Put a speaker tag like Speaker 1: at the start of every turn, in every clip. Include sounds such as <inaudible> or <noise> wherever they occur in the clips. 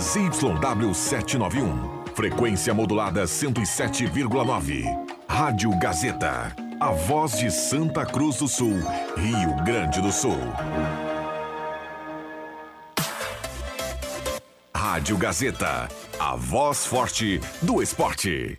Speaker 1: ZYW 791. Frequência modulada 107,9. Rádio Gazeta. A voz de Santa Cruz do Sul, Rio Grande do Sul. Rádio Gazeta. A voz forte do esporte.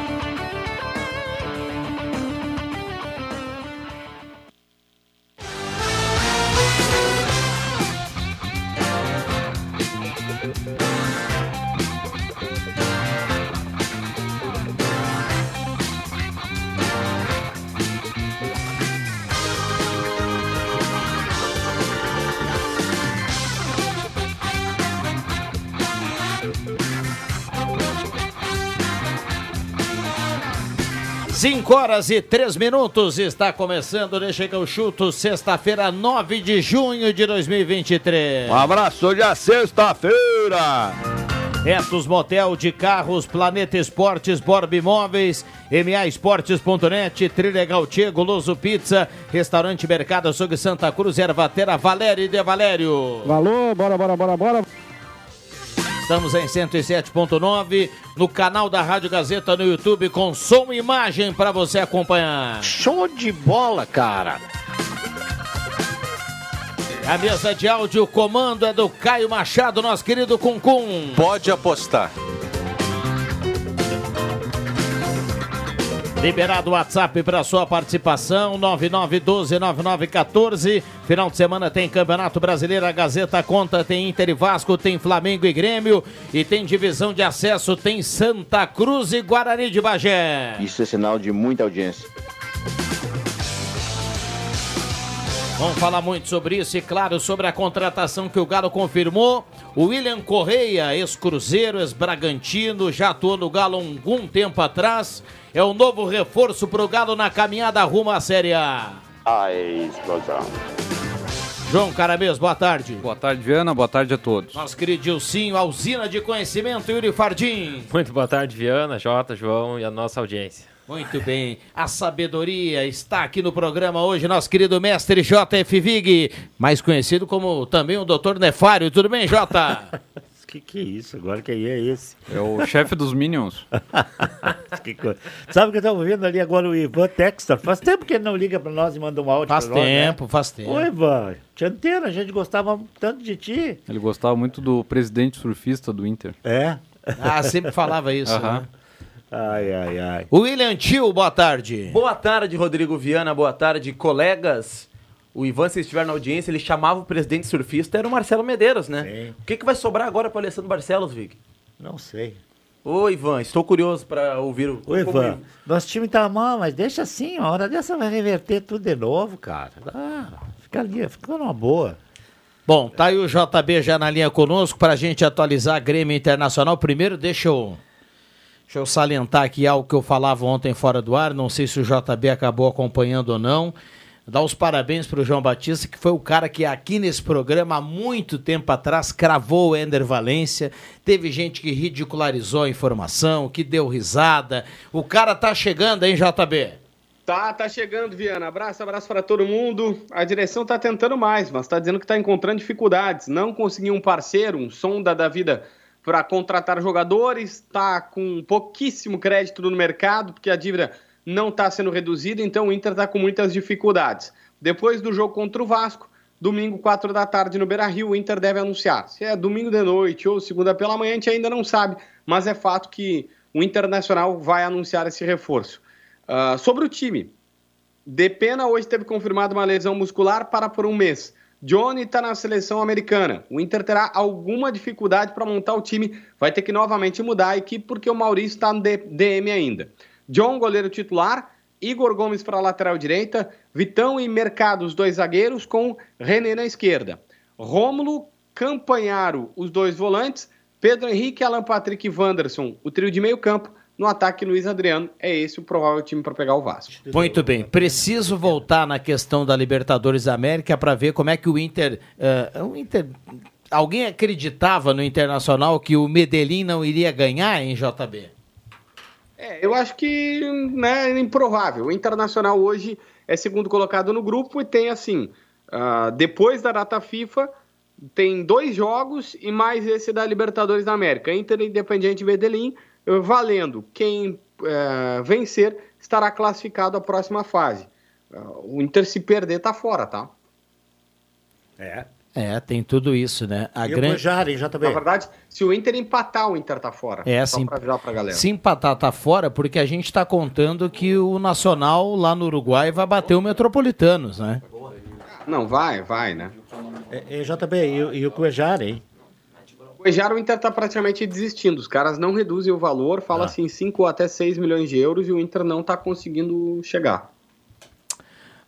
Speaker 2: Cinco horas e três minutos está começando, deixa que eu chuto, sexta-feira, 9 de junho de 2023.
Speaker 3: Um abraço, hoje é sexta-feira.
Speaker 2: Etos Motel de Carros, Planeta Esportes, Borb Imóveis, MA Esportes.net, Trilegal Tchê, Goloso Pizza, Restaurante Mercado Açougue Santa Cruz, Ervatera, Valério de Valério.
Speaker 4: Valor, bora, bora, bora, bora.
Speaker 2: Estamos em 107.9 no canal da Rádio Gazeta no YouTube com som e imagem para você acompanhar.
Speaker 3: Show de bola, cara.
Speaker 2: A mesa de áudio, o comando é do Caio Machado, nosso querido Cuncum.
Speaker 5: Pode apostar.
Speaker 2: Liberado o WhatsApp para sua participação, 9912-9914. Final de semana tem Campeonato Brasileiro, a Gazeta conta, tem Inter e Vasco, tem Flamengo e Grêmio. E tem divisão de acesso, tem Santa Cruz e Guarani de Bagé.
Speaker 3: Isso é sinal de muita audiência.
Speaker 2: Vamos falar muito sobre isso e, claro, sobre a contratação que o Galo confirmou. O William Correia, ex-Cruzeiro, ex-Bragantino, já atuou no Galo um algum tempo atrás. É o novo reforço para o Galo na caminhada rumo à Série A.
Speaker 3: A explosão.
Speaker 2: João Caramês, boa tarde.
Speaker 6: Boa tarde, Viana. Boa tarde a todos.
Speaker 2: Nosso querido Gilcinho, a usina de conhecimento, Yuri Fardim.
Speaker 7: Muito boa tarde, Viana, Jota, João e a nossa audiência.
Speaker 2: Muito bem, a sabedoria está aqui no programa hoje, nosso querido mestre JF Vig, mais conhecido como também o doutor Nefário. Tudo bem, Jota? <laughs>
Speaker 4: Que que é isso? Agora quem é esse?
Speaker 6: É o chefe dos Minions. <laughs>
Speaker 4: Que coisa. Sabe que eu tava vendo ali agora o Ivan Textor? Faz tempo que ele não liga pra nós e manda um áudio
Speaker 2: Faz
Speaker 4: pra nós, né?
Speaker 2: tempo, faz tempo.
Speaker 4: Oi, Ivan. Te antena, a gente gostava tanto de ti.
Speaker 6: Ele gostava muito do presidente surfista do Inter.
Speaker 4: É?
Speaker 2: Ah, sempre falava isso.
Speaker 6: Aham.
Speaker 2: né?
Speaker 4: Ai, ai, ai.
Speaker 2: O William Tio, boa tarde.
Speaker 7: Boa tarde, Rodrigo Viana, boa tarde, colegas. O Ivan, se estiver na audiência, ele chamava o presidente surfista, era o Marcelo Medeiros, né?
Speaker 4: Sim.
Speaker 7: O que, que vai sobrar agora para Alessandro Barcelos, Vig?
Speaker 4: Não sei.
Speaker 7: Ô, Ivan, estou curioso para ouvir o.
Speaker 4: Ô,
Speaker 7: como-
Speaker 4: Ivan, nosso time tá mal, mas deixa assim, uma hora dessa vai reverter tudo de novo, cara. Ah, fica ali, fica numa boa.
Speaker 2: Bom, tá aí o JB já na linha conosco para a gente atualizar a Grêmio Internacional. Primeiro, deixa eu, deixa eu salientar aqui algo que eu falava ontem fora do ar. Não sei se o JB acabou acompanhando ou não. Dar os parabéns para o João Batista, que foi o cara que aqui nesse programa, há muito tempo atrás, cravou o Ender Valência. Teve gente que ridicularizou a informação, que deu risada. O cara tá chegando, hein, JB?
Speaker 8: Tá, tá chegando, Viana. Abraço, abraço para todo mundo. A direção tá tentando mais, mas tá dizendo que tá encontrando dificuldades. Não conseguiu um parceiro, um sonda da vida para contratar jogadores, tá com pouquíssimo crédito no mercado, porque a dívida não está sendo reduzida, então o Inter está com muitas dificuldades. Depois do jogo contra o Vasco, domingo, 4 da tarde no Beira Rio, o Inter deve anunciar. Se é domingo de noite ou segunda pela manhã, a gente ainda não sabe, mas é fato que o Internacional vai anunciar esse reforço. Ah, sobre o time, Depena hoje teve confirmado uma lesão muscular para por um mês. Johnny está na seleção americana. O Inter terá alguma dificuldade para montar o time. Vai ter que novamente mudar a equipe porque o Maurício está no DM ainda. John, goleiro titular. Igor Gomes para a lateral direita. Vitão e Mercado, os dois zagueiros, com René na esquerda. Rômulo, Campanharo, os dois volantes. Pedro Henrique, Alan Patrick e Wanderson, o trio de meio campo. No ataque, Luiz Adriano. É esse o provável time para pegar o Vasco.
Speaker 2: Muito bem. Preciso voltar na questão da Libertadores América para ver como é que o Inter. eh, o Inter alguém acreditava no Internacional que o Medellín não iria ganhar em JB?
Speaker 8: É, eu acho que né, é improvável. O Internacional hoje é segundo colocado no grupo e tem assim, uh, depois da data FIFA, tem dois jogos e mais esse da Libertadores da América. Inter Independiente Medellín, valendo. Quem uh, vencer estará classificado à próxima fase. Uh, o Inter se perder tá fora, tá?
Speaker 4: É.
Speaker 2: É, tem tudo isso, né? A
Speaker 4: E o
Speaker 2: grande...
Speaker 4: Cuejari, JB.
Speaker 8: Na verdade, se o Inter empatar, o Inter tá fora.
Speaker 2: É,
Speaker 8: Só
Speaker 2: sim.
Speaker 8: pra avisar pra galera.
Speaker 2: Se empatar, tá fora, porque a gente tá contando que o Nacional lá no Uruguai vai bater o Metropolitanos, né?
Speaker 8: Não, vai, vai, né?
Speaker 4: É, é, JB, e, o- e o Cuejari, hein?
Speaker 8: O Ejaro, o Inter tá praticamente desistindo. Os caras não reduzem o valor, fala
Speaker 4: Ah.
Speaker 8: assim 5 até 6 milhões de euros e o Inter não tá conseguindo chegar.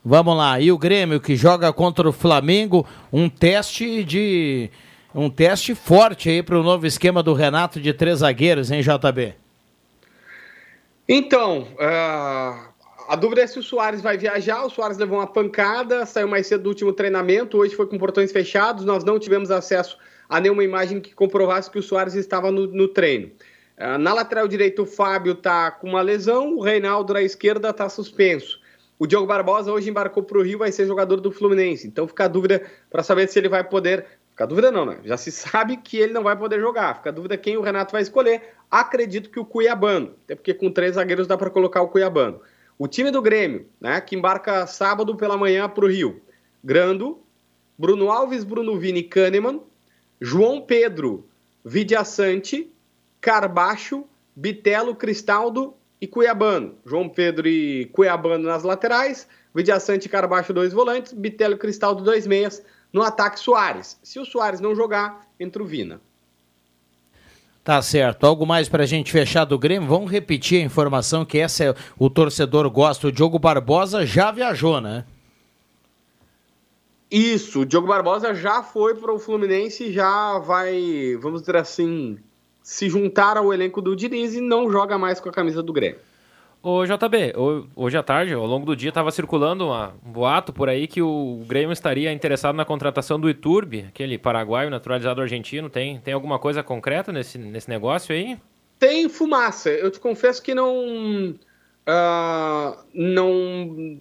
Speaker 2: Vamos lá, e o Grêmio que joga contra o Flamengo, um teste de. Um teste forte aí para o novo esquema do Renato de três zagueiros, hein, JB?
Speaker 8: Então, ah, a dúvida é se o Soares vai viajar. O Soares levou uma pancada, saiu mais cedo do último treinamento. Hoje foi com portões fechados. Nós não tivemos acesso a nenhuma imagem que comprovasse que o Soares estava no, no treino. Ah, na lateral direita, o Fábio está com uma lesão. O Reinaldo na esquerda está suspenso. O Diogo Barbosa hoje embarcou para o Rio, vai ser jogador do Fluminense. Então fica a dúvida para saber se ele vai poder. Fica a dúvida não, né? Já se <laughs> sabe que ele não vai poder jogar. Fica a dúvida quem o Renato vai escolher. Acredito que o Cuiabano. Até porque com três zagueiros dá para colocar o Cuiabano. O time do Grêmio, né? Que embarca sábado pela manhã para o Rio. Grando, Bruno Alves, Bruno Vini Kahneman, João Pedro, Vidiaçante, Carbacho, Bitelo, Cristaldo e Cuiabano. João Pedro e Cuiabano nas laterais, Vidiaçante e Carbacho dois volantes, Bitelo e Cristaldo dois meias. No ataque, Soares. Se o Soares não jogar, entra o Vina.
Speaker 2: Tá certo. Algo mais pra gente fechar do Grêmio? Vamos repetir a informação que essa é, o torcedor gosta. O Diogo Barbosa já viajou, né?
Speaker 8: Isso, o Diogo Barbosa já foi para o Fluminense, já vai, vamos dizer assim, se juntar ao elenco do Diniz e não joga mais com a camisa do Grêmio.
Speaker 5: Ô JB, ho- hoje à tarde, ao longo do dia, estava circulando uma- um boato por aí que o Grêmio estaria interessado na contratação do Iturbe, aquele paraguaio naturalizado argentino. Tem, tem alguma coisa concreta nesse, nesse negócio aí?
Speaker 8: Tem fumaça, eu te confesso que não. ah, não,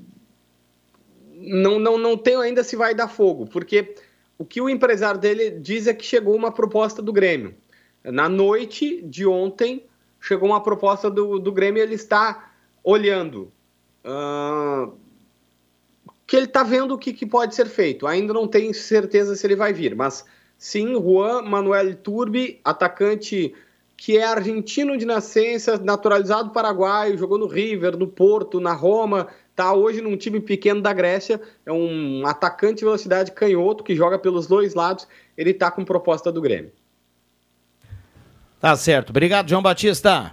Speaker 8: não, não, não tenho ainda se vai dar fogo, porque o que o empresário dele diz é que chegou uma proposta do Grêmio. Na noite de ontem, chegou uma proposta do, do Grêmio ele está olhando. ah, que ele está vendo o que, que pode ser feito. Ainda não tem certeza se ele vai vir, mas sim, Juan Manuel Turbi, atacante que é argentino de nascença, naturalizado paraguaio, jogou no River, no Porto, na Roma, tá hoje num time pequeno da Grécia, é um atacante de velocidade canhoto que joga pelos dois lados, ele tá com proposta do Grêmio.
Speaker 2: Tá certo. Obrigado, João Batista.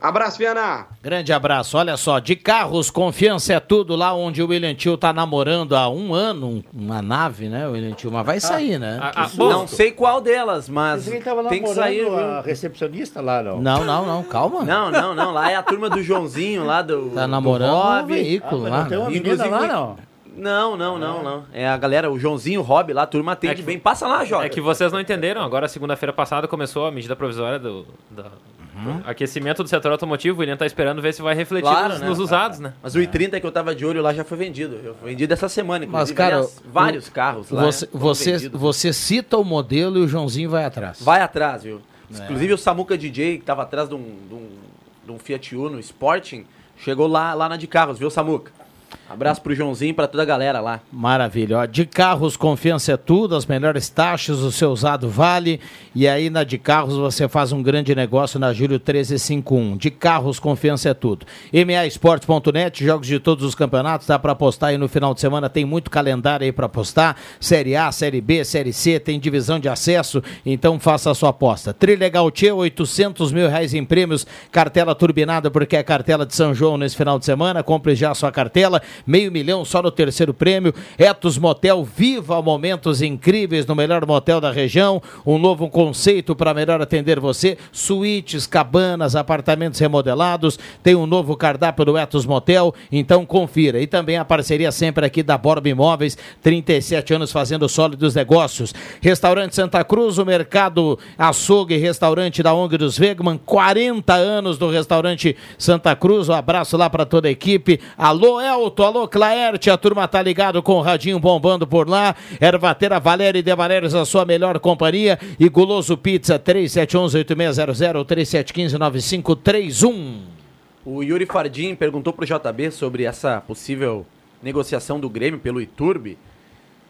Speaker 8: Abraço, Viana!
Speaker 2: Grande abraço. Olha só, de carros, confiança é tudo lá onde o William Tio tá namorando há um ano, um- uma nave, né, William Tio? Mas vai sair, né?
Speaker 7: Ah, ah, não sei qual delas, mas tem que sair.
Speaker 4: a recepcionista lá, não.
Speaker 2: Não, não, não, calma.
Speaker 7: Não, não, não. Lá é a turma do Joãozinho, lá do.
Speaker 2: Tá
Speaker 7: do
Speaker 2: namorando um
Speaker 7: Rob.
Speaker 2: veículo
Speaker 4: Ah,
Speaker 2: lá.
Speaker 4: não tem uma
Speaker 2: né?
Speaker 4: menina
Speaker 7: Inclusive,
Speaker 4: lá, não?
Speaker 7: Não, não, não, não. É a galera, o Joãozinho, o Rob lá, a turma atende bem. Passa lá, Jota.
Speaker 5: É que vocês não entenderam. Agora, segunda-feira passada, começou a medida provisória do,
Speaker 7: Uhum.
Speaker 5: do aquecimento do setor automotivo. O William tá esperando ver se vai refletir
Speaker 7: Claro,
Speaker 5: nos,
Speaker 7: né?
Speaker 5: nos usados, né?
Speaker 7: Mas o i30 que eu tava de olho lá já foi vendido. Eu vendido essa semana, inclusive.
Speaker 2: Mas, cara,
Speaker 7: aliás, vários
Speaker 2: o-
Speaker 7: carros lá.
Speaker 2: Você,
Speaker 7: né,
Speaker 2: você, você cita o modelo e o Joãozinho vai atrás.
Speaker 7: Vai atrás, viu?
Speaker 2: É.
Speaker 7: Inclusive o Samuca DJ, que tava atrás de um, de um, de um Fiat Uno Sporting, chegou lá, lá na de carros, viu, Samuca? Abraço pro Joãozinho e pra toda a galera lá.
Speaker 2: Maravilha. Ó, de carros, confiança é tudo, as melhores taxas, o seu usado vale. E aí na de carros você faz um grande negócio na Júlio 1351. De carros, confiança é tudo. MAEsportes.net, jogos de todos os campeonatos, dá para apostar aí no final de semana, tem muito calendário aí para apostar. Série A, Série B, Série C, tem divisão de acesso, então faça a sua aposta. Trilegal Tchê, 800 mil reais em prêmios, cartela turbinada porque é cartela de São João nesse final de semana, compre já a sua cartela meio milhão só no terceiro prêmio. Etos Motel, viva momentos incríveis no melhor motel da região. Um novo conceito para melhor atender você. Suítes, cabanas, apartamentos remodelados. Tem um novo cardápio do Etos Motel, então confira. E também a parceria sempre aqui da Borba Imóveis, 37 anos fazendo sólidos negócios. Restaurante Santa Cruz, o mercado açougue restaurante da ONG dos Wegman, 40 anos do restaurante Santa Cruz. Um abraço lá para toda a equipe. Alô Elton, alô Claerte, a turma tá ligado com o radinho bombando por lá. Ervateira Valéria e De Valérios, a sua melhor companhia. E Guloso Pizza, 3711-8600, 3715-9531.
Speaker 7: O Yuri Fardim perguntou pro JB sobre essa possível negociação do Grêmio pelo Iturbe.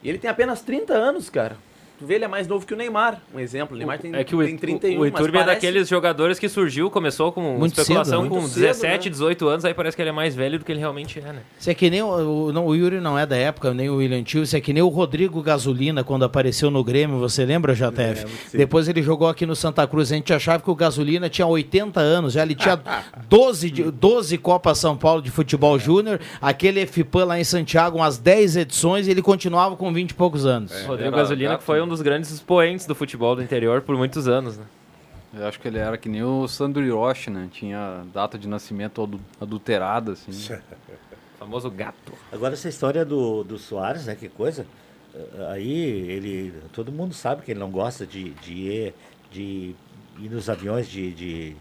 Speaker 7: E ele tem apenas 30 anos, cara. Tu vê, ele é mais novo que o Neymar, um exemplo. O Neymar tem,
Speaker 5: É que o,
Speaker 7: tem 31,
Speaker 5: o, o
Speaker 7: mas
Speaker 5: Iturbe é
Speaker 7: parece-
Speaker 5: daqueles jogadores que surgiu, começou com
Speaker 2: Muito
Speaker 5: especulação
Speaker 2: cedo,
Speaker 5: com
Speaker 7: cedo,
Speaker 5: 17,
Speaker 7: né?
Speaker 5: 18 anos, aí parece que ele é mais velho do que ele realmente é, né?
Speaker 2: Isso é que nem o, o- não, o Yuri não é da época, nem o William Tio, isso é que nem o Rodrigo Gasolina quando apareceu no Grêmio, você lembra, JF? Depois ele jogou aqui no Santa Cruz, a gente achava que o Gasolina tinha 80 anos, já ele tinha 12, de- 12 Copas São Paulo de futebol júnior, aquele FIPAN lá em Santiago, umas 10 edições, e ele continuava com 20 e poucos anos.
Speaker 5: Rodrigo
Speaker 6: era
Speaker 5: Gasolina,
Speaker 6: gato,
Speaker 5: que foi
Speaker 6: né?
Speaker 5: Um dos grandes expoentes do futebol do interior por muitos anos, né?
Speaker 6: Eu acho que ele era que nem o Sandro Hiroshi, né? Tinha data de nascimento adu- adulterada, assim.
Speaker 5: O <laughs> famoso gato.
Speaker 4: Agora essa história do, do Soares, né? Que coisa. Aí ele. Todo mundo sabe que ele não gosta de, de, ir, de ir nos aviões de, de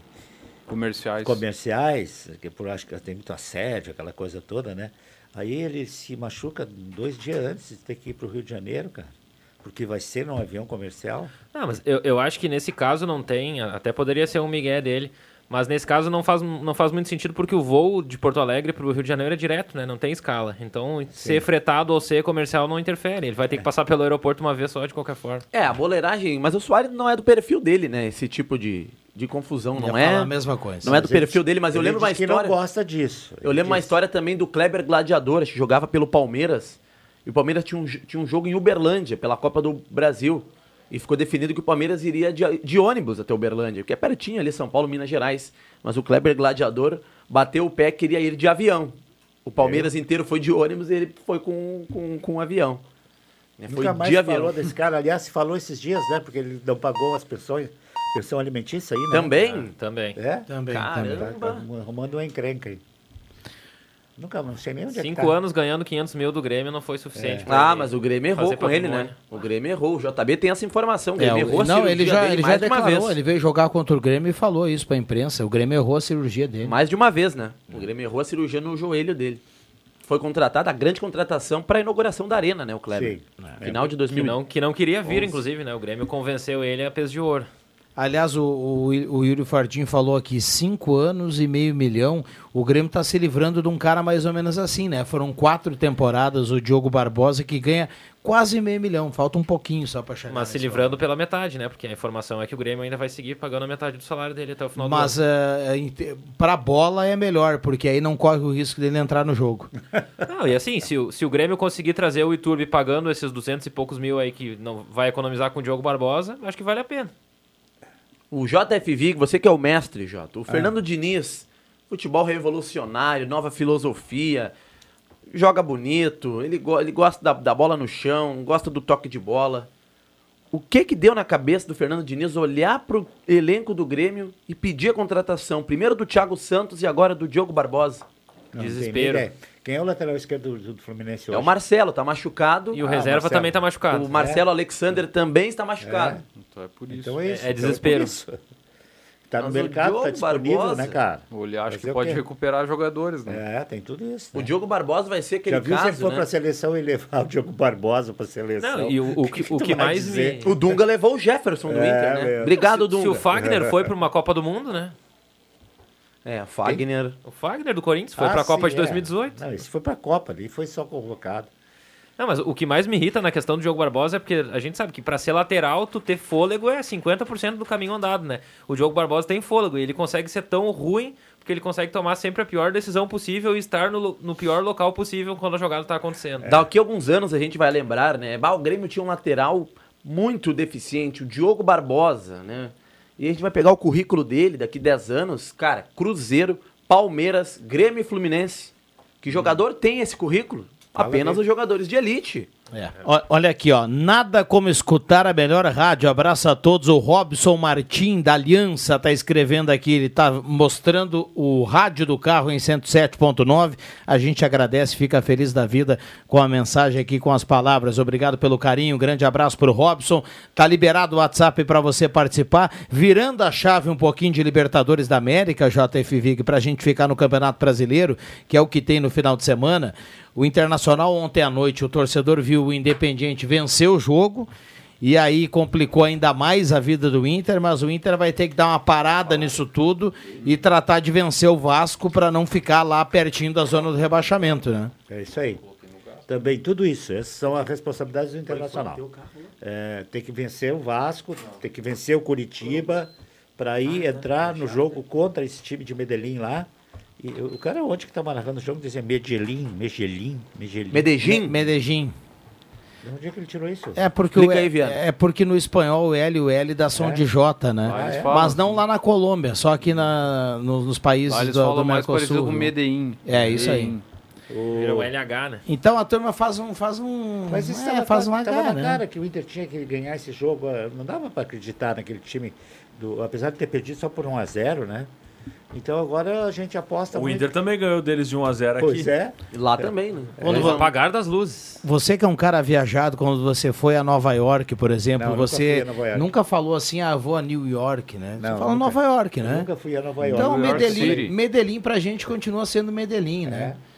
Speaker 6: Comerciais.
Speaker 4: comerciais, que por acho que tem muito assédio, aquela coisa toda, né? Aí ele se machuca dois dias antes de ter que ir para o Rio de Janeiro, cara. Porque vai ser num avião comercial.
Speaker 5: Ah, mas eu, eu acho que nesse caso não tem, até poderia ser um migué dele, mas nesse caso não faz, não faz muito sentido porque o voo de Porto Alegre para o Rio de Janeiro é direto, né? Não tem escala. Então, ser fretado ou ser comercial não interfere. Ele vai ter que passar pelo aeroporto uma vez só, de qualquer forma.
Speaker 7: É, a boleiragem, mas o Soares não é do perfil dele, né? Esse tipo de, de confusão, não é?
Speaker 2: a mesma coisa.
Speaker 7: Não é do perfil dele, mas eu lembro uma história.
Speaker 4: não gosta disso.
Speaker 7: Eu lembro uma história também do Kleber Gladiador, que jogava pelo Palmeiras. E o Palmeiras tinha um, tinha um jogo em Uberlândia, pela Copa do Brasil. E ficou definido que o Palmeiras iria de, de ônibus até Uberlândia, que é pertinho ali, São Paulo, Minas Gerais. Mas o Kleber Gladiador bateu o pé queria ir de avião. O Palmeiras inteiro foi de ônibus e ele foi com, com, com um avião. Né, Foi
Speaker 4: Nunca mais
Speaker 7: de avião.
Speaker 4: falou desse cara. Aliás, se falou esses dias, né? Porque ele não pagou as pensões, pensão alimentícia aí, né?
Speaker 7: Também?
Speaker 5: Também.
Speaker 4: É?
Speaker 2: Também,
Speaker 7: Caramba.
Speaker 4: Tá, tá arrumando uma encrenca aí. Nunca, não sei nem onde é que
Speaker 5: Cinco
Speaker 4: tá.
Speaker 5: anos ganhando 500 mil do Grêmio não foi suficiente. pra
Speaker 7: Ah,
Speaker 5: ele
Speaker 7: mas o Grêmio errou com ele, né? O Grêmio errou. O JB tem essa informação. O
Speaker 2: É,
Speaker 7: Grêmio
Speaker 2: o-
Speaker 7: errou a
Speaker 2: não,
Speaker 7: cirurgia
Speaker 2: ele já,
Speaker 7: dele
Speaker 2: ele já
Speaker 7: mais de uma
Speaker 2: declarou,
Speaker 7: vez.
Speaker 2: ele veio jogar contra o Grêmio e falou isso pra imprensa. O Grêmio errou a cirurgia dele.
Speaker 7: Mais de uma vez, né? O Grêmio errou a cirurgia no joelho dele. Foi contratado, a grande contratação para a inauguração da Arena, né, o Kleber?
Speaker 4: Sim.
Speaker 7: Final de
Speaker 5: Que
Speaker 7: 2000.
Speaker 5: não, que não queria vir, inclusive, né? O Grêmio convenceu ele a peso de ouro.
Speaker 2: Aliás, o, o, o Yuri Fardim falou aqui, cinco anos e meio milhão. O Grêmio está se livrando de um cara mais ou menos assim, né? Foram quatro temporadas, o Diogo Barbosa, que ganha quase meio milhão. Falta um pouquinho só para chegar.
Speaker 5: Mas se livrando pela metade, né? Porque a informação é que o Grêmio ainda vai seguir pagando a metade do salário dele até o final
Speaker 2: Mas
Speaker 5: do ano.
Speaker 2: para bola é melhor, porque aí não corre o risco dele entrar no jogo. <laughs>
Speaker 5: Não, e assim, se o, se o Grêmio conseguir trazer o Iturbe pagando esses 200 e poucos mil aí que não vai economizar com o Diogo Barbosa, acho que vale a pena.
Speaker 7: O JFV, você que é o mestre, Jota. O Fernando Diniz, futebol revolucionário, nova filosofia, joga bonito, ele, go- ele gosta da, da bola no chão, gosta do toque de bola. O que que deu na cabeça do Fernando Diniz olhar pro elenco do Grêmio e pedir a contratação, primeiro do Thiago Santos e agora do Diogo Barbosa?
Speaker 4: Não,
Speaker 5: Desespero.
Speaker 4: Quem é o lateral esquerdo do, do Fluminense
Speaker 7: É
Speaker 4: hoje?
Speaker 7: o Marcelo, tá machucado.
Speaker 5: E o
Speaker 4: Ah,
Speaker 5: reserva
Speaker 4: Marcelo.
Speaker 5: também tá machucado.
Speaker 7: O Marcelo Alexander também está machucado.
Speaker 6: Então é por isso.
Speaker 4: Então é isso.
Speaker 5: É
Speaker 4: então
Speaker 5: desespero.
Speaker 4: por isso. Tá no
Speaker 7: Mas o
Speaker 4: mercado, tá
Speaker 7: Diogo
Speaker 4: disponível,
Speaker 7: Barbosa-
Speaker 4: né, cara?
Speaker 6: Acha
Speaker 4: Fazer
Speaker 6: que
Speaker 4: o
Speaker 6: pode recuperar jogadores, né?
Speaker 4: É, tem tudo isso.
Speaker 7: O
Speaker 4: né?
Speaker 7: Diogo Barbosa vai ser aquele
Speaker 4: Já viu se ele
Speaker 7: caso,
Speaker 4: for
Speaker 7: né?
Speaker 4: pra seleção e <laughs> levar o Diogo Barbosa pra seleção?
Speaker 5: Não, e o, o que, o que mais me...
Speaker 7: O Dunga levou o Jefferson do
Speaker 4: É,
Speaker 7: Inter, né?
Speaker 4: meu.
Speaker 7: Obrigado,
Speaker 5: se,
Speaker 7: Dunga.
Speaker 5: se o Fagner foi para uma Copa do Mundo, né?
Speaker 7: É, Fagner.
Speaker 5: O Fagner do Corinthians foi
Speaker 4: Ah,
Speaker 5: para a Copa
Speaker 4: sim,
Speaker 5: de
Speaker 4: é.
Speaker 5: 2018.
Speaker 4: Não, esse foi pra Copa, ali foi só convocado.
Speaker 5: Não, mas o que mais me irrita na questão do Diogo Barbosa é porque a gente sabe que para ser lateral, tu ter fôlego é 50% do caminho andado, né? O Diogo Barbosa tem fôlego e ele consegue ser tão ruim porque ele consegue tomar sempre a pior decisão possível e estar no, no pior local possível quando a jogada tá acontecendo.
Speaker 7: Daqui a alguns anos a gente vai lembrar, né? Bah, o Grêmio tinha um lateral muito deficiente, o Diogo Barbosa, né? E a gente vai pegar o currículo dele daqui 10 anos, cara, Cruzeiro, Palmeiras, Grêmio e Fluminense. Que jogador tem esse currículo? Apenas os jogadores de elite.
Speaker 2: É. Olha aqui, ó. Nada como escutar a melhor rádio. Abraço a todos. O Robson Martim, da Aliança, tá escrevendo aqui. Ele tá mostrando o rádio do carro em 107.9. A gente agradece, fica feliz da vida com a mensagem aqui, com as palavras. Obrigado pelo carinho. Grande abraço pro Robson. Tá liberado o WhatsApp para você participar. Virando a chave um pouquinho de Libertadores da América, JF Vig, pra gente ficar no Campeonato Brasileiro, que é o que tem no final de semana. O Internacional ontem à noite, o torcedor viu o Independiente vencer o jogo e aí complicou ainda mais a vida do Inter, mas o Inter vai ter que dar uma parada nisso tudo e tratar de vencer o Vasco para não ficar lá pertinho da zona do rebaixamento, né?
Speaker 4: É isso aí. Também tudo isso. Essas são as responsabilidades do Internacional. É, tem que vencer o Vasco, tem que vencer o Curitiba, para aí entrar no jogo contra esse time de Medellín lá. E o cara ontem que estava narrando o jogo dizia Medellín, Medellín, Medellín.
Speaker 7: Medellín?
Speaker 2: Medellín.
Speaker 4: De onde é que ele tirou isso?
Speaker 2: É porque, o,
Speaker 7: Explica aí,
Speaker 2: é porque no espanhol o L e o L dá som
Speaker 4: É?
Speaker 2: de J, né?
Speaker 6: Eles
Speaker 4: é?
Speaker 2: Mas não lá na Colômbia, só aqui na, no- nos países
Speaker 6: Lá eles
Speaker 2: do,
Speaker 6: falam
Speaker 2: do
Speaker 6: mais parecido
Speaker 2: Mercosul.
Speaker 6: com Medellín.
Speaker 2: É, isso aí.
Speaker 5: O LH, né?
Speaker 2: Então a turma faz um faz um
Speaker 4: Mas isso
Speaker 2: é,
Speaker 4: tava,
Speaker 2: faz um
Speaker 4: tava
Speaker 2: H,
Speaker 4: na
Speaker 2: né?
Speaker 4: cara que o Inter tinha que ganhar esse jogo. eh, Não dava para acreditar naquele time, do, apesar de ter perdido só por 1 a 0 né? Então agora a gente aposta
Speaker 9: O
Speaker 4: muito.
Speaker 9: Inter também ganhou deles de 1 a 0 aqui.
Speaker 4: Pois é.
Speaker 7: Lá também, né?
Speaker 2: Quando
Speaker 5: Eles
Speaker 2: vo-
Speaker 5: apagar das luzes.
Speaker 2: Você que é um cara viajado, quando você foi a Nova York, por exemplo,
Speaker 4: Não, nunca
Speaker 2: você
Speaker 4: fui a Nova York.
Speaker 2: nunca falou assim, ah, vou a New York, né?
Speaker 4: Não,
Speaker 2: você fala
Speaker 4: nunca.
Speaker 2: Nova York,
Speaker 4: Eu
Speaker 2: né?
Speaker 4: nunca fui a Nova York.
Speaker 2: Então,
Speaker 6: York
Speaker 2: Medellín. Medellín pra gente continua sendo Medellín, né?
Speaker 4: É.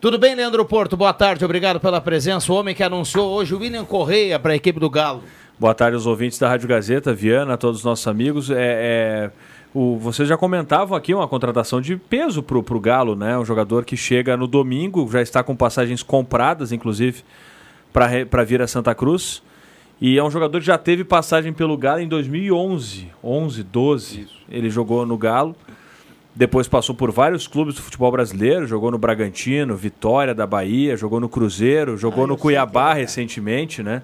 Speaker 2: Tudo bem, Leandro Porto? Boa tarde, obrigado pela presença. O homem que anunciou hoje o William Correia para a equipe do Galo.
Speaker 9: Boa tarde aos ouvintes da Rádio Gazeta, Viana, a todos os nossos amigos. É, é, o, vocês já comentavam aqui uma contratação de peso pro, pro Galo, né? Um jogador que chega no domingo, já está com passagens compradas, inclusive, para vir a Santa Cruz. E é um jogador que já teve passagem pelo Galo em 2011, 11, 12. Ele jogou no Galo. Depois passou por vários clubes do futebol brasileiro, jogou no Bragantino, Vitória da Bahia, jogou no Cruzeiro, jogou
Speaker 4: Ah,
Speaker 9: no Cuiabá
Speaker 4: é, cara.
Speaker 9: recentemente, né?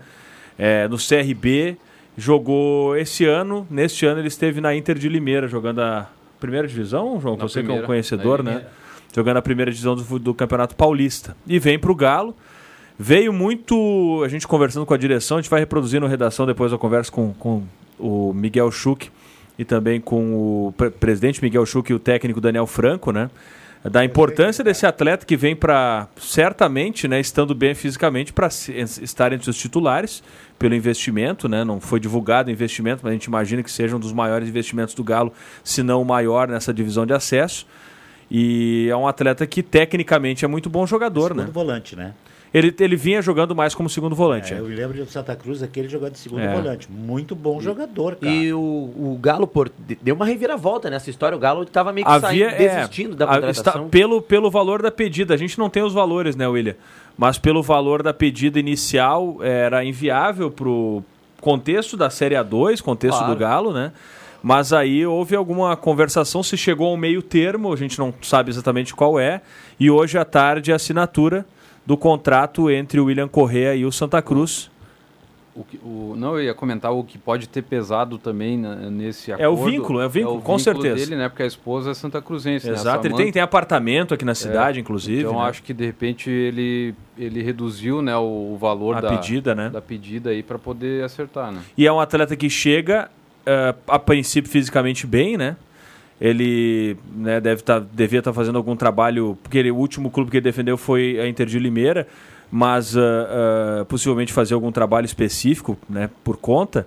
Speaker 9: É, no CRB, jogou esse ano, neste ano ele esteve na Inter de Limeira, jogando a primeira divisão, João,
Speaker 6: Na
Speaker 9: você que é um
Speaker 6: primeira,
Speaker 9: conhecedor, né? Jogando a primeira divisão do, do Campeonato Paulista. E vem para o Galo. Veio muito, a gente conversando com a direção, a gente vai reproduzir no redação depois da conversa com, com o Miguel Schuch e também com o pre- presidente Miguel Schuch e o técnico Daniel Franco, né? Da importância desse atleta que vem para, certamente, né, estando bem fisicamente, para estar entre os titulares, pelo investimento, né? Não foi divulgado o investimento, mas a gente imagina que seja um dos maiores investimentos do Galo, se não o maior nessa divisão de acesso. E é um atleta que tecnicamente é muito bom jogador,
Speaker 4: segundo
Speaker 9: né?
Speaker 4: volante, né?
Speaker 9: Ele, ele vinha jogando mais como segundo volante.
Speaker 4: É,
Speaker 9: é.
Speaker 4: eu lembro de Santa Cruz aquele jogando de segundo
Speaker 9: É.
Speaker 4: volante. Muito bom jogador, cara.
Speaker 7: E o, o Galo por, de- deu uma reviravolta nessa história. O Galo estava meio que
Speaker 9: Havia,
Speaker 7: saindo,
Speaker 9: é,
Speaker 7: desistindo da
Speaker 9: a-
Speaker 7: contratação.
Speaker 9: está- pelo, pelo valor da pedida. A gente não tem os valores, né, William? Mas pelo valor da pedida inicial, era inviável pro contexto da Série A2, contexto
Speaker 7: Claro.
Speaker 9: do Galo, né? Mas aí houve alguma conversação, se chegou ao meio termo, a gente não sabe exatamente qual é. E hoje à tarde a assinatura do contrato entre o William Correa e o Santa Cruz.
Speaker 6: O que- o- não, eu ia comentar o que pode ter pesado também na- nesse
Speaker 9: É o
Speaker 6: acordo.
Speaker 9: vínculo, é o vínculo, com certeza.
Speaker 6: dele, né? Porque a esposa é Santa Cruzense. né,
Speaker 9: Exato, ele
Speaker 6: Samantha.
Speaker 9: tem, tem apartamento aqui na cidade, inclusive.
Speaker 6: Então
Speaker 9: né?
Speaker 6: acho que de repente ele, ele reduziu né, o, o valor
Speaker 9: A
Speaker 6: da
Speaker 9: pedida, né?
Speaker 6: da pedida aí para poder acertar, né?
Speaker 9: E é um atleta que chega, eh, a princípio, fisicamente bem, né? Ele né, deve tá, devia estar fazendo algum trabalho, porque ele- o último clube que ele defendeu foi a Inter de Limeira, mas ah, ah, possivelmente fazer algum trabalho específico né, por conta.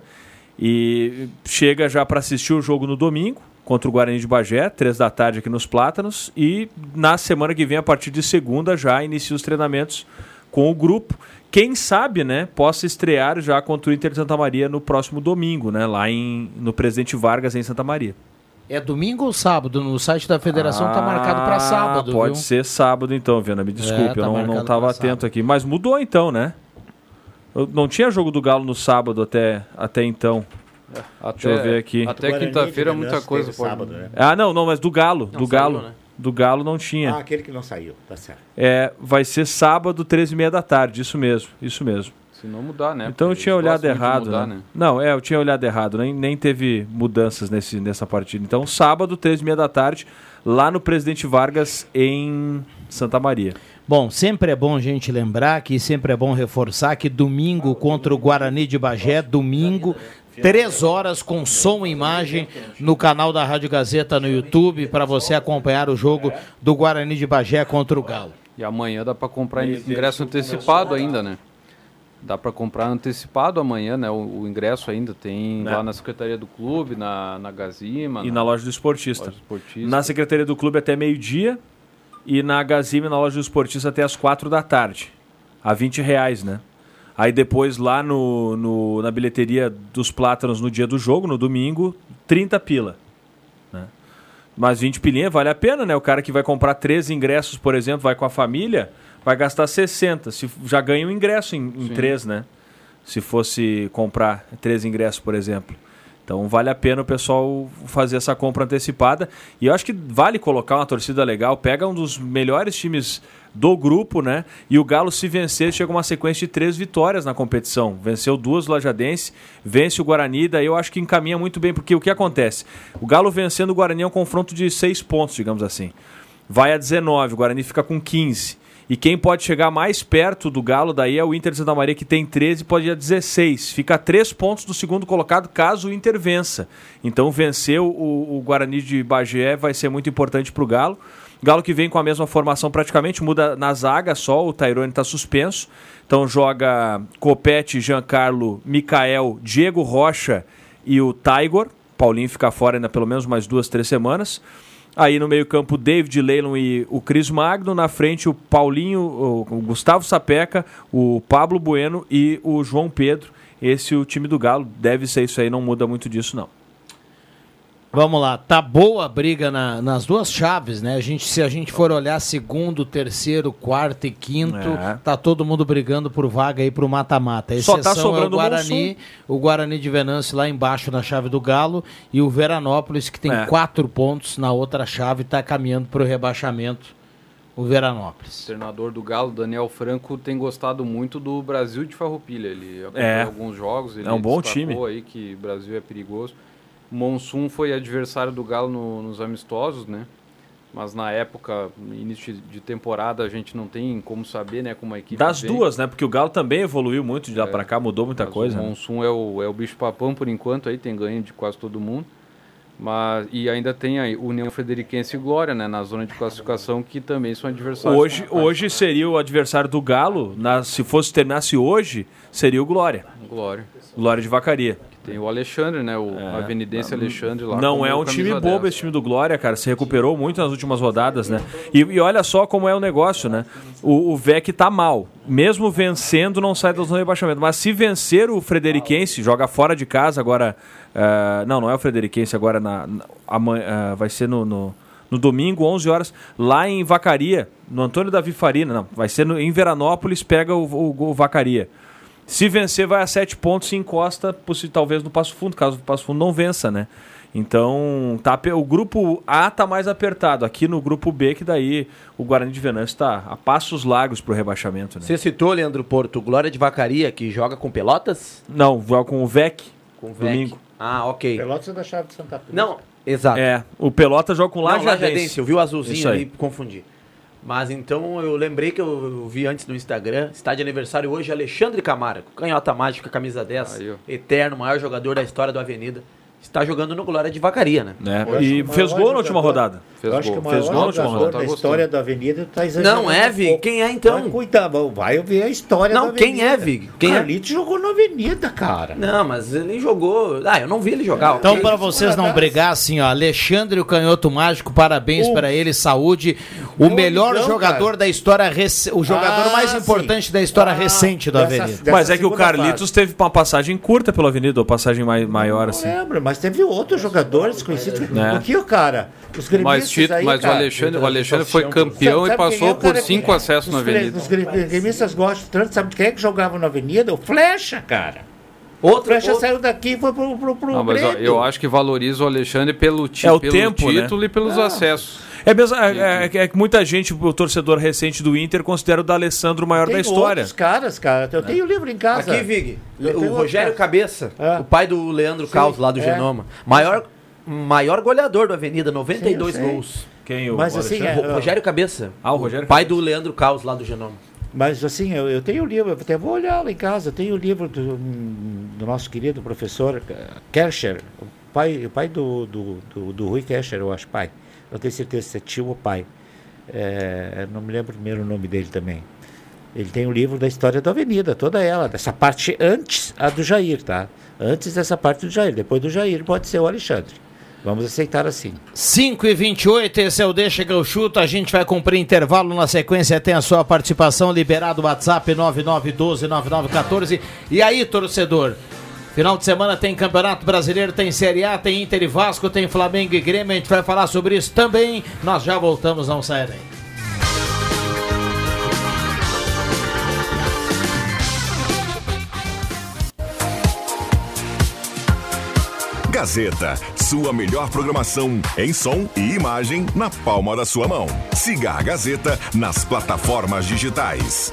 Speaker 9: E chega já para assistir o jogo no domingo contra o Guarani de Bagé, três da tarde aqui nos Plátanos. E na semana que vem, a partir de segunda, já inicia os treinamentos com o grupo. Quem sabe, né, possa estrear já contra o Inter de Santa Maria no próximo domingo, né, lá em, no Presidente Vargas, em Santa Maria.
Speaker 2: É domingo ou sábado? No site da federação tá marcado para
Speaker 9: Ah,
Speaker 2: sábado,
Speaker 9: Pode
Speaker 2: viu?
Speaker 9: ser sábado então, Viana, me desculpe,
Speaker 2: tá
Speaker 9: eu não, estava atento
Speaker 2: sábado.
Speaker 9: aqui. Mas mudou então, né? Eu não tinha jogo do Galo no sábado até, até então.
Speaker 6: Até,
Speaker 9: eu ver aqui.
Speaker 6: Até quinta-feira
Speaker 4: de
Speaker 6: muita coisa pode...
Speaker 4: sábado, né?
Speaker 9: Ah, não, não, mas do Galo,
Speaker 7: Não
Speaker 9: do
Speaker 7: saiu,
Speaker 9: Galo.
Speaker 7: né?
Speaker 9: Do Galo não tinha.
Speaker 4: Ah, aquele que não saiu, tá certo.
Speaker 9: É, vai ser sábado, 13h30 da tarde, isso mesmo, isso mesmo.
Speaker 6: Se não mudar, né?
Speaker 9: Então eu
Speaker 6: Porque
Speaker 9: tinha
Speaker 6: eles
Speaker 9: olhado errado,
Speaker 6: mudar,
Speaker 9: né? Não, é, eu tinha olhado errado, nem, nem teve mudanças nesse, nessa partida. Então, sábado, 13h30 da tarde, lá no Presidente Vargas, em Santa Maria.
Speaker 2: Bom, sempre é bom a gente lembrar que sempre é bom reforçar que domingo contra o Guarani de Bagé, domingo, três horas com som e imagem no canal da Rádio Gazeta no YouTube para você acompanhar o jogo do Guarani de Bagé contra o Galo.
Speaker 6: E amanhã dá para comprar ingresso antecipado ainda, né? Dá para comprar antecipado amanhã, né? O, o ingresso ainda tem
Speaker 9: Né?
Speaker 6: lá na Secretaria do Clube, na, na Gazima.
Speaker 9: E na loja do esportista.
Speaker 6: Loja do esportista.
Speaker 9: Na Secretaria do Clube até meio-dia e na Gazima, na loja do esportista, até as quatro da tarde. A 20 reais, né? Aí depois lá no, no- na bilheteria dos Plátanos no dia do jogo, no domingo, 30 pila. né? Mas 20 pilinha vale a pena, né? O cara que vai comprar três ingressos, por exemplo, vai com a família, vai gastar 60. Se, já ganha um ingresso em, em três, né? Se fosse comprar três ingressos, por exemplo. Então vale a pena o pessoal fazer essa compra antecipada. E eu acho que vale colocar uma torcida legal. Pega um dos melhores times do grupo, né? E o Galo, se vencer, chega uma sequência de três vitórias na competição. Venceu duas Lajadense, vence o Guarani, daí eu acho que encaminha muito bem, porque o que acontece? O Galo vencendo o Guarani é um confronto de seis pontos, digamos assim. Vai a 19, o Guarani fica com 15. E quem pode chegar mais perto do Galo daí é o Inter de Santa Maria, que tem 13 pode ir a 16. Fica a 3 pontos do segundo colocado caso o Inter vença. Então vencer o, o Guarani de Bagé vai ser muito importante para o Galo. Galo que vem com a mesma formação praticamente, muda na zaga só, o Tairone está suspenso. Então joga Copete, Giancarlo, Mikael, Diego Rocha e o Taigor. Paulinho fica fora ainda pelo menos mais duas, três semanas. Aí no meio-campo, David Leilon e o Cris Magno. Na frente, o Paulinho, o Gustavo Sapeca, o Pablo Bueno e o João Pedro. Esse é o time do Galo. Deve ser isso aí, não muda muito disso, não.
Speaker 2: Vamos lá, tá boa a briga na- nas duas chaves, né? A gente, se a gente for olhar segundo, terceiro, quarto e quinto,
Speaker 9: É.
Speaker 2: tá todo mundo brigando por vaga aí pro mata-mata. A
Speaker 9: Só tá
Speaker 2: exceção
Speaker 9: sobrando
Speaker 2: é
Speaker 9: o
Speaker 2: o Guarani,
Speaker 9: Monsul.
Speaker 2: o Guarani de Venâncio lá embaixo na chave do Galo e o Veranópolis que tem
Speaker 9: É.
Speaker 2: quatro pontos na outra chave tá caminhando pro rebaixamento. O Veranópolis.
Speaker 6: O treinador do Galo, Daniel Franco, tem gostado muito do Brasil de Farroupilha. Ele acompanhou
Speaker 9: É.
Speaker 6: alguns jogos, ele
Speaker 9: É um bom time.
Speaker 6: aí que o Brasil é perigoso. Monsum foi adversário do Galo no- nos amistosos, né? Mas na época, início de temporada, a gente não tem como saber, né, como a equipe
Speaker 9: Das
Speaker 6: vem.
Speaker 9: duas, né? Porque o Galo também evoluiu muito de lá pra cá, mudou muita coisa.
Speaker 6: O
Speaker 9: né?
Speaker 6: Monsum é o, é o bicho papão por enquanto, aí tem ganho de quase todo mundo. Mas, e ainda tem a União Frederiquense e Glória, né, na zona de classificação, que também são adversários.
Speaker 9: Hoje, hoje seria o adversário do Galo, na- se fosse terminasse hoje, seria o Glória.
Speaker 6: Glória.
Speaker 9: Glória de Vacaria.
Speaker 6: Tem o Alexandre, né? O Avenidense Alexandre lá.
Speaker 9: Não é um time
Speaker 6: 10.
Speaker 9: bobo esse time do Glória, cara. Se recuperou muito nas últimas rodadas, né? E, e olha só como é o negócio, né? O, o VEC tá mal. Mesmo vencendo, não sai da zona de rebaixamento. Mas se vencer o Frederiquense, joga fora de casa agora. ah, não, não é o Frederiquense, agora na, na- amanhã, ah, vai ser no, no, no domingo, 11 horas, lá em Vacaria, no Antônio Davi Farina. Não, vai ser no, em Veranópolis, pega o, o, o Vacaria. Se vencer, vai a sete pontos e encosta, talvez, no Passo Fundo, caso o Passo Fundo não vença, né? Então, tá, o grupo A tá mais apertado. Aqui no grupo B, que daí o Guarani de Venâncio está a passos largos pro rebaixamento, né?
Speaker 7: Você citou, Leandro Porto, Glória de Vacaria, que joga com Pelotas?
Speaker 9: Não, vai com o VEC.
Speaker 7: Com o
Speaker 9: Domingo.
Speaker 7: Ah, ok.
Speaker 4: Pelotas é da chave de Santa Cruz.
Speaker 7: Não, exato.
Speaker 9: É, o Pelota joga com
Speaker 7: Não,
Speaker 9: Lajadense.
Speaker 7: Lajadense, eu vi o azulzinho ali, confundi. Mas então eu lembrei que eu, vi antes no Instagram, está de aniversário hoje Alexandre Camargo, canhota mágica, camisa 10,
Speaker 6: Aí,
Speaker 7: eterno, maior jogador da história do Avenida. Está jogando no Glória de Vacaria, né?
Speaker 9: né? E fez gol na última rodada.
Speaker 6: Fez
Speaker 4: eu acho
Speaker 6: gol.
Speaker 4: que o
Speaker 9: Fez gol na última rodada.
Speaker 4: da
Speaker 6: Tá
Speaker 4: história da Avenida tá exagerando.
Speaker 7: Não é, Vig? Quem é então?
Speaker 4: Vai, cuidado, vai ver a história
Speaker 7: Não,
Speaker 4: da
Speaker 7: quem
Speaker 4: Avenida.
Speaker 7: é, Vig? Quem é?
Speaker 4: Carlitos jogou na Avenida, cara.
Speaker 7: Não, mas ele jogou. Ah, eu não vi ele jogar.
Speaker 2: Então, para vocês não brigar assim, ó, Alexandre o Canhoto Mágico, parabéns para ele, saúde. O
Speaker 4: Meu
Speaker 2: melhor
Speaker 4: amigão,
Speaker 2: jogador
Speaker 4: cara.
Speaker 2: da história, rec... o jogador
Speaker 4: Ah,
Speaker 2: mais
Speaker 4: sim.
Speaker 2: importante da história
Speaker 4: Ah,
Speaker 2: recente da
Speaker 4: dessa-
Speaker 2: Avenida.
Speaker 4: dessa
Speaker 9: Mas é que o Carlitos
Speaker 4: fase.
Speaker 9: teve uma passagem curta pela Avenida, ou passagem mai- maior, assim.
Speaker 4: Não lembro, mas teve outros jogadores conhecidos.
Speaker 9: É.
Speaker 4: O que, o cara? Os gremistas
Speaker 6: Mas, Tito,
Speaker 4: aí,
Speaker 6: mas o
Speaker 4: cara,
Speaker 6: Alexandre, o Alexandre foi campeão
Speaker 4: Sabe
Speaker 6: e
Speaker 4: quem é
Speaker 6: passou
Speaker 4: o
Speaker 6: por cinco
Speaker 4: que-
Speaker 6: acessos na Avenida.
Speaker 4: Os gre- gremistas gostam tanto, sabe quem é que jogava na Avenida? O Flecha, cara. O
Speaker 7: Outro,
Speaker 4: Flecha
Speaker 7: outro-
Speaker 4: saiu daqui e foi pro, pro, pro
Speaker 6: Não, mas ó, eu acho que valoriza o Alexandre pelo, ti
Speaker 9: É o
Speaker 6: pelo
Speaker 9: tempo, né?
Speaker 6: título e pelos acessos.
Speaker 9: É, mesmo, é, é- é que muita gente, o torcedor recente do Inter, considera o D'Alessandro o maior
Speaker 4: Tem
Speaker 9: da história.
Speaker 4: outros caras, cara. Eu tenho o livro em casa.
Speaker 7: Aqui, Vig. O Rogério
Speaker 4: outro-
Speaker 7: Cabeça,
Speaker 4: É.
Speaker 7: o pai do Leandro
Speaker 4: Sim,
Speaker 7: Caos, lá do
Speaker 4: é.
Speaker 7: Genoma. Maior maior goleador do Avenida, 92
Speaker 4: Sim,
Speaker 7: gols.
Speaker 9: Quem? O
Speaker 4: Mas assim, é,
Speaker 7: Ro- Rogério Cabeça.
Speaker 9: Ah, o Rogério
Speaker 7: Pai
Speaker 9: Cabeça.
Speaker 7: do Leandro Caos, lá do Genoma.
Speaker 4: Mas assim, eu, eu tenho o livro, eu até vou olhar lá em casa, eu tenho o livro do, do nosso querido professor Kercher, o pai, o pai do, do, do, do Rui Kercher, eu acho, pai. Não tenho certeza se é tio ou pai. Eh, não me lembro primeiro o nome dele também. Ele tem o livro da história da Avenida, toda ela, dessa parte antes a do Jair, tá? Antes dessa parte do Jair, depois do Jair pode ser o Alexandre. Vamos aceitar assim.
Speaker 2: 5 e 28 esse é o Deixa que eu chuto. A gente vai cumprir intervalo na sequência. Tem a sua participação liberado o WhatsApp 99129914. E aí, torcedor? Final de semana tem Campeonato Brasileiro, tem Série A, tem Inter e Vasco, tem Flamengo e Grêmio. A gente vai falar sobre isso também. Nós já voltamos, não saia daí.
Speaker 1: Gazeta, sua melhor programação em som e imagem na palma da sua mão. Siga a Gazeta nas plataformas digitais.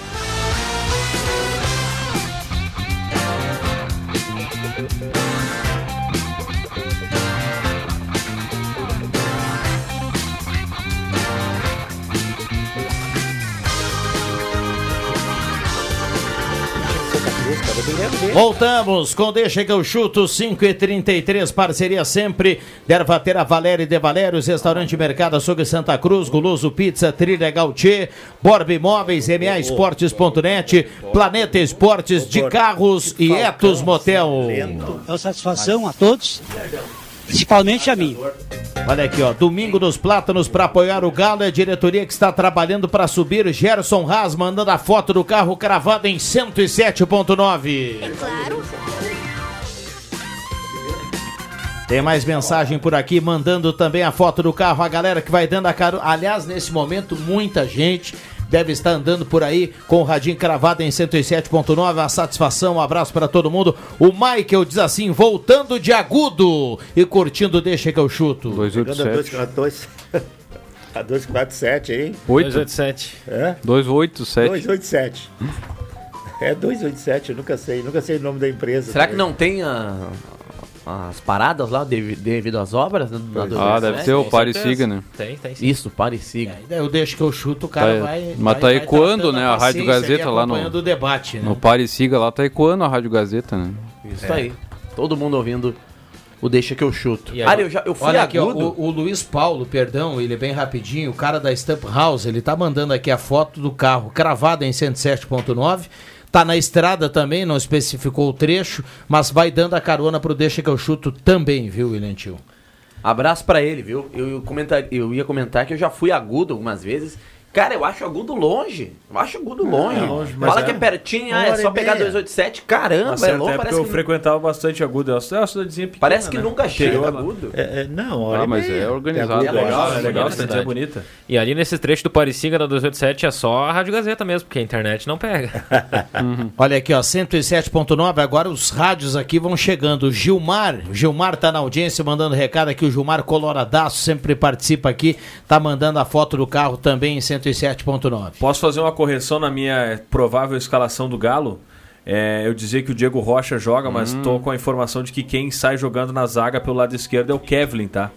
Speaker 2: Voltamos com Deixa que eu chuto 5 e 33 parceria sempre. Dervatera Valéria e De Valérios, Restaurante Mercado Açougue Santa Cruz, Guloso Pizza, Trilha Gautier, Borba Imóveis, MA Esportes.net, Planeta Esportes de Carros e Etos Motel.
Speaker 10: É uma satisfação a todos, principalmente a mim.
Speaker 2: Olha aqui, ó. Domingo nos Plátanos para apoiar o Galo. É a diretoria que está trabalhando para subir. Gerson Haas mandando a foto do carro cravado em 107.9. Tem mais mensagem por aqui, mandando também a foto do carro. A galera que vai dando a cara. Aliás, nesse momento, muita gente deve estar andando por aí com o radinho cravado em 107.9. Uma satisfação, um abraço para todo mundo. O Michael diz assim: voltando de agudo e curtindo, deixa que eu chuto.
Speaker 4: Chegando a 2, a 247 aí.
Speaker 5: 287.
Speaker 4: É?
Speaker 6: 287.
Speaker 4: 287. É 287, eu nunca sei, nunca sei o nome da empresa.
Speaker 7: Será que não tem a- as paradas lá devi- devido às obras? Na
Speaker 6: Ah, deve ser o Pare e Siga, né?
Speaker 5: Tem, tem
Speaker 7: sim. Isso, Pare e Siga.
Speaker 2: Daí eu deixo que eu chuto, o cara
Speaker 6: Tá-
Speaker 2: vai.
Speaker 6: mas
Speaker 2: vai-
Speaker 6: tá ecoando, né,
Speaker 2: a
Speaker 6: Rádio Gazeta lá no-
Speaker 2: acompanhando o debate, né?
Speaker 6: No Pare e Siga lá tá ecoando a Rádio Gazeta, né?
Speaker 7: Isso
Speaker 2: É.
Speaker 7: aí. Todo mundo ouvindo o Deixa que eu chuto.
Speaker 2: Agora-
Speaker 7: eu, já, eu fui
Speaker 2: Olha aqui, ó, o, o Luiz Paulo, perdão, ele é bem rapidinho, o cara da Stamp House, ele tá mandando aqui a foto do carro cravada em 107.9. Tá na estrada também, não especificou o trecho, mas vai dando a carona pro Deixa que eu chuto também, viu, William Tio?
Speaker 7: Abraço pra ele, viu? Eu, eu, comentar, eu ia comentar que eu já fui agudo algumas vezes. Cara, eu acho agudo longe. Eu acho agudo longe.
Speaker 9: é longe, mas
Speaker 7: Fala
Speaker 9: é.
Speaker 7: que é pertinho, ah, é só pegar
Speaker 9: meia.
Speaker 7: 287. Caramba, é longe,
Speaker 9: época
Speaker 7: parece
Speaker 9: eu
Speaker 7: que...
Speaker 9: frequentava bastante agudo. É uma cidadezinha pequena,
Speaker 7: Parece que
Speaker 9: né?
Speaker 7: nunca chega agudo.
Speaker 4: É, é, não,
Speaker 6: Ah,
Speaker 4: olha
Speaker 6: mas
Speaker 4: bem,
Speaker 6: é organizado.
Speaker 9: É legal,
Speaker 4: eu
Speaker 9: é legal, cidade. bonita.
Speaker 5: E ali nesses trechos do Parisiga da 287 é só a Rádio Gazeta mesmo, porque a internet não pega. <laughs>
Speaker 2: Olha aqui, ó, 107.9, agora os rádios aqui vão chegando. Gilmar, Gilmar tá na audiência mandando recado aqui, o Gilmar Coloradaço sempre participa aqui, tá mandando a foto do carro também em 107.9.
Speaker 9: Posso fazer uma correção na minha provável escalação do Galo? É, eu dizia que o Diego Rocha joga, mas
Speaker 6: Hum.
Speaker 9: tô com a informação de que quem sai jogando na zaga pelo lado esquerdo é o Kevlin, tá?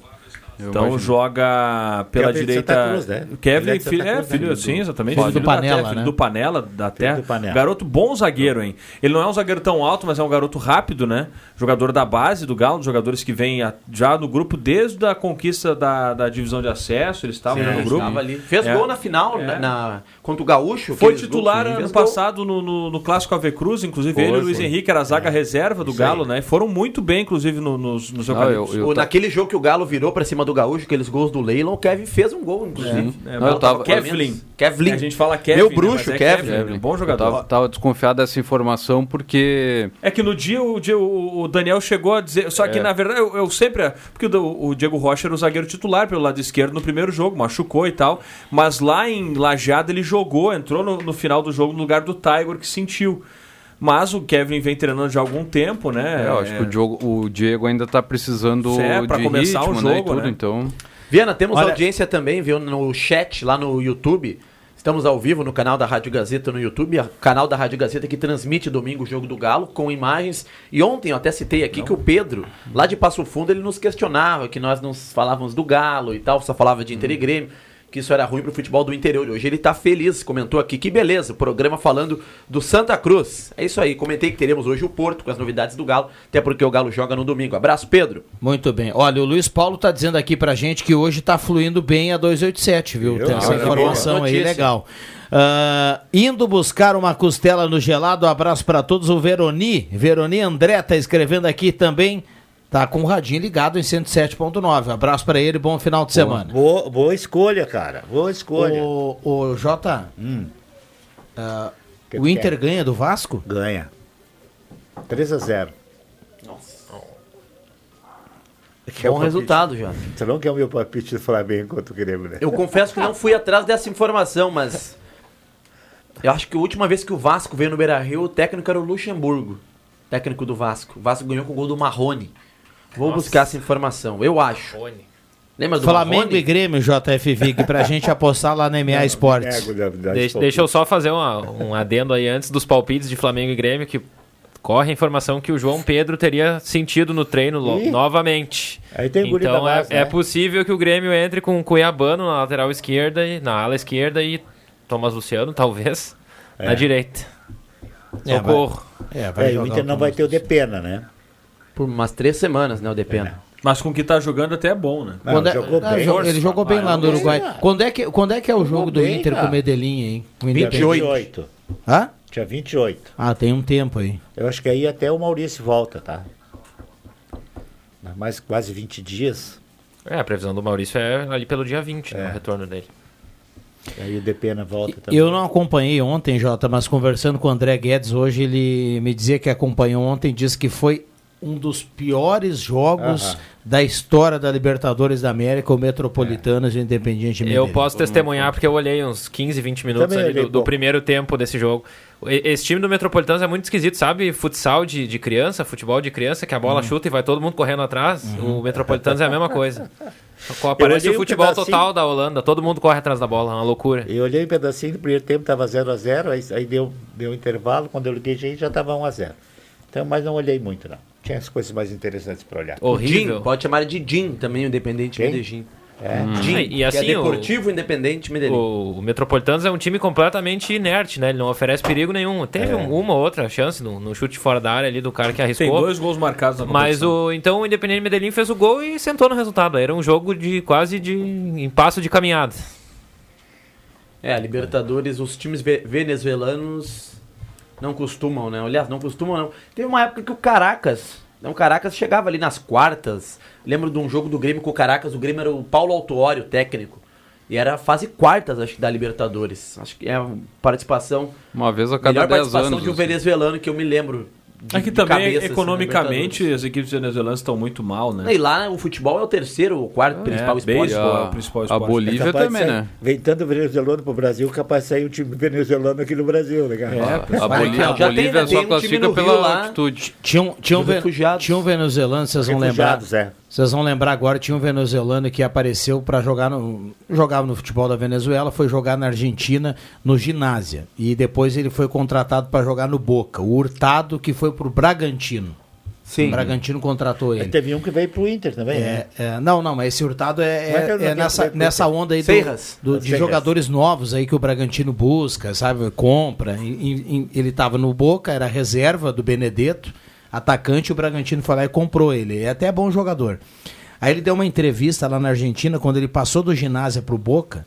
Speaker 6: Eu
Speaker 9: então
Speaker 6: imagino.
Speaker 9: joga pela
Speaker 4: Kevlin de
Speaker 9: direita.
Speaker 4: Cruz, né? Ele é Santa
Speaker 9: filho, é,
Speaker 4: Cruz, né?
Speaker 9: filho,
Speaker 4: Do-
Speaker 9: sim, exatamente.
Speaker 2: Filho do
Speaker 9: da
Speaker 2: Panela,
Speaker 9: Terra, filho
Speaker 2: né?
Speaker 9: do Panela, da Terra.
Speaker 4: do Panela.
Speaker 9: Garoto bom zagueiro, hein? Ele não é um zagueiro tão alto, mas é um garoto rápido, né? Jogador da base do Galo, jogadores que vêm já no grupo desde a conquista da, da divisão de acesso, eles estavam
Speaker 7: Sim,
Speaker 9: já no grupo.
Speaker 7: estava ali. Fez
Speaker 9: É.
Speaker 7: gol na final,
Speaker 9: É.
Speaker 7: na, na- contra o Gaúcho.
Speaker 9: Foi titular
Speaker 7: sim,
Speaker 9: ano
Speaker 7: gol.
Speaker 9: passado no, no, no Clássico Ave Cruz, inclusive
Speaker 6: Foi,
Speaker 9: ele e o Luiz. Henrique era a zaga reserva do
Speaker 7: Isso
Speaker 9: Galo,
Speaker 7: aí.
Speaker 9: né? E foram muito bem, inclusive, no- nos, nos
Speaker 6: Não,
Speaker 9: eucaliptos.
Speaker 6: eu- eu-
Speaker 7: O- naquele jogo que o Galo virou pra cima do Gaúcho, aqueles gols do Leilon, o Kevin fez um gol, inclusive.
Speaker 9: É,
Speaker 6: Não, eu tava-
Speaker 9: Kevlin.
Speaker 7: Kevlin.
Speaker 9: A gente fala Kevin,
Speaker 7: Meu
Speaker 9: né?
Speaker 7: bruxo,
Speaker 9: Mas é
Speaker 7: Kevin.
Speaker 9: Kevlin, Bom
Speaker 6: Eu
Speaker 9: jogador.
Speaker 6: tava, tava desconfiado dessa informação porque
Speaker 9: É que no dia o, dia o o Daniel chegou a dizer. Só que
Speaker 6: É.
Speaker 9: na verdade eu, eu sempre. Porque o, o Diego Rocha era o zagueiro titular pelo lado esquerdo no primeiro jogo, machucou e tal. Mas lá em Lajeado ele jogou, entrou no, no final do jogo no lugar do Tiger que sentiu. Mas o Kevin vem treinando já há algum tempo, né?
Speaker 6: é, eu acho que o Diego, o Diego ainda tá precisando
Speaker 9: É, pra
Speaker 6: de
Speaker 9: começar o
Speaker 6: ritmo, né, e
Speaker 9: jogo,
Speaker 6: tudo,
Speaker 9: né?
Speaker 6: então...
Speaker 7: Viana, temos
Speaker 2: Olha-
Speaker 7: audiência também, viu, no chat lá no YouTube. Estamos ao vivo no canal da Rádio Gazeta no YouTube, o canal da Rádio Gazeta que transmite domingo o jogo do Galo com imagens. E ontem eu até citei aqui que o Pedro, lá de Passo Fundo, ele nos questionava que nós não falávamos do Galo e tal, só falava de Inter e Grêmio, que isso era ruim pro futebol do interior. Hoje ele tá feliz, comentou aqui que beleza, programa falando do Santa Cruz. É isso aí, comentei que teremos hoje o Porto com as novidades do Galo, até porque o Galo joga no domingo. Abraço, Pedro.
Speaker 2: Muito bem. Olha, o Luiz Paulo tá dizendo aqui pra gente que hoje tá fluindo bem a 287, viu?
Speaker 7: Eu?
Speaker 2: Tem essa informação aí,
Speaker 7: notícia.
Speaker 2: legal. Ah, indo buscar uma costela no gelado, abraço pra todos. O Veroni, Veroni André tá escrevendo aqui também. Tá com o radinho ligado em 107.9. Abraço pra ele, bom final de semana.
Speaker 4: Boa, boa escolha, cara. Boa escolha.
Speaker 2: O, o Jota, ah,
Speaker 4: Que
Speaker 2: o
Speaker 4: que
Speaker 2: Inter
Speaker 4: é?
Speaker 2: ganha do Vasco?
Speaker 4: Ganha. 3 a 0 Quer
Speaker 7: Bom resultado, já.
Speaker 4: Você não quer o meu palpite do Flamengo contra o Grêmio, né?
Speaker 7: Eu confesso que não fui atrás dessa informação, mas. Eu acho que a última vez que o Vasco veio no Beira Rio, o técnico era o Luxemburgo, técnico do Vasco. O Vasco ganhou com o gol do Marrone. Vou
Speaker 5: Nossa.
Speaker 7: buscar essa informação, eu acho. Lembra do
Speaker 2: Flamengo
Speaker 7: Marrone?
Speaker 2: e Grêmio, JF Vig, pra <laughs> gente apostar lá na MA Esportes.
Speaker 5: Deixa, deixa eu só fazer uma- um adendo aí antes dos palpites de Flamengo e Grêmio, que corre a informação que o João Pedro teria sentido no treino
Speaker 4: Ih.
Speaker 5: novamente.
Speaker 4: Aí tem
Speaker 5: então
Speaker 4: da
Speaker 5: é,
Speaker 4: base,
Speaker 5: é
Speaker 4: né?
Speaker 5: possível que o Grêmio entre com o Cuiabano na lateral esquerda, e, na ala esquerda e Thomas Luciano, talvez,
Speaker 4: É.
Speaker 5: na direita.
Speaker 4: É,
Speaker 5: Socorro.
Speaker 2: É,
Speaker 4: É, o Inter não vai ter o Depena, né?
Speaker 7: Por umas três semanas, né, o Depena.
Speaker 9: Mas com o que tá jogando até é bom, né?
Speaker 2: Quando é- Ah, jo- ele jogou bem lá no Uruguai. Quando é que, quando é, que é o jogo do
Speaker 4: bem,
Speaker 2: Inter
Speaker 4: cara.
Speaker 2: com o Medellín, hein? Com o
Speaker 4: Dia
Speaker 2: Independente?
Speaker 4: 28.
Speaker 2: Hã?
Speaker 4: Dia 28.
Speaker 2: Ah, tem um tempo aí.
Speaker 4: Eu acho que aí até o Maurício volta, tá? Mais quase 20 dias.
Speaker 5: É, a previsão do Maurício é ali pelo dia 20,
Speaker 4: É.
Speaker 5: né, o retorno dele.
Speaker 4: Aí o Depena volta também.
Speaker 2: Eu não acompanhei ontem, Jota, mas conversando com o André Guedes hoje, ele me dizia que acompanhou ontem, disse que foi um dos piores jogos
Speaker 4: Aham.
Speaker 2: da história da Libertadores da América, o Metropolitanos e o Independiente
Speaker 5: Eu posso testemunhar porque eu olhei uns 15, 20 minutos
Speaker 2: Também
Speaker 5: ali do, do primeiro tempo desse jogo. Esse time do Metropolitanos é muito esquisito, sabe? Futsal de, de criança, futebol de criança, que a bola
Speaker 4: Uhum.
Speaker 5: chuta e vai todo mundo correndo atrás. O Metropolitanos é a mesma coisa. <laughs>
Speaker 4: Eu
Speaker 5: Parece
Speaker 4: olhei
Speaker 5: o
Speaker 4: um
Speaker 5: futebol
Speaker 4: pedacinho-
Speaker 5: total da Holanda, todo mundo corre atrás da bola, é uma loucura.
Speaker 4: Eu olhei um pedacinho do primeiro tempo, tava 0x0, aí, aí deu, deu intervalo, quando eu liguei gente já tava 1x0. Então, mas não olhei muito, não. Tinha as coisas mais interessantes para olhar.
Speaker 7: O Jim, pode chamar de Jim também, o Independente
Speaker 4: Quem?
Speaker 7: Medellín.
Speaker 4: É.
Speaker 7: Jim,
Speaker 5: E- e assim,
Speaker 7: é
Speaker 5: o-
Speaker 7: Deportivo Independente Medellín.
Speaker 5: O, o Metropolitanos é um time completamente inerte, né? Ele não oferece perigo nenhum. Teve
Speaker 9: É.
Speaker 5: um- uma ou outra chance no, no chute fora da área ali do cara que arriscou.
Speaker 9: Tem dois gols marcados na
Speaker 5: Mas o então o Independente Medellín fez o gol e sentou no resultado. Era um jogo de quase de em passo de caminhada.
Speaker 7: É, a Libertadores, os times ve- venezuelanos não costumam, né? Aliás, não costumam não. Teve uma época que o Caracas, né, o Caracas chegava ali nas quartas. Lembro de um jogo do Grêmio com o Caracas, o Grêmio era o Paulo Autuori, o técnico. E era a fase quartas, acho que, da Libertadores. Acho que é a participação...
Speaker 6: Uma vez a cada
Speaker 7: melhor
Speaker 6: 10
Speaker 7: participação
Speaker 6: anos.
Speaker 7: de um
Speaker 6: assim.
Speaker 7: venezuelano que eu me lembro. De-
Speaker 9: Aqui
Speaker 7: de
Speaker 9: também,
Speaker 7: cabeça, assim,
Speaker 9: economicamente, as equipes venezuelanas estão muito mal, né?
Speaker 7: E lá o futebol é o terceiro ou quarto principal esporte.
Speaker 9: beisebol é o principal esporte.
Speaker 6: Bolívia
Speaker 4: É
Speaker 6: também,
Speaker 4: sair-
Speaker 6: né?
Speaker 4: Vem tanto venezuelano pro Brasil, capaz de sair um time venezuelano aqui no Brasil, né, cara?
Speaker 9: É,
Speaker 6: A, Bolívia, a
Speaker 2: já tem,
Speaker 6: Bolívia
Speaker 2: né?
Speaker 6: só
Speaker 2: Tem um time
Speaker 6: classifica pela
Speaker 2: lá.
Speaker 6: altitude.
Speaker 2: Tinha um, tinha, um tinha um venezuelano, vocês vão lembrar.
Speaker 4: É.
Speaker 2: Vocês vão lembrar agora, tinha um venezuelano que apareceu para jogar no. jogava no futebol da Venezuela, foi jogar na Argentina, no Ginásia. E depois ele foi contratado para jogar no Boca. O Hurtado, que foi pro Bragantino.
Speaker 7: Sim.
Speaker 2: O Bragantino contratou
Speaker 4: Aí
Speaker 2: ele.
Speaker 4: teve um que veio pro Inter também, né?
Speaker 2: É, é, não, não, mas esse Hurtado é,
Speaker 4: é
Speaker 2: é- é nessa, nessa onda aí do- do- de
Speaker 4: Serras.
Speaker 2: jogadores novos aí que o Bragantino busca, sabe? Compra. E- e- e- ele estava no Boca, era reserva do Benedetto, atacante, o Bragantino foi lá e comprou ele. É até bom jogador. Aí ele deu uma entrevista lá na Argentina, quando ele passou do ginásio pro Boca.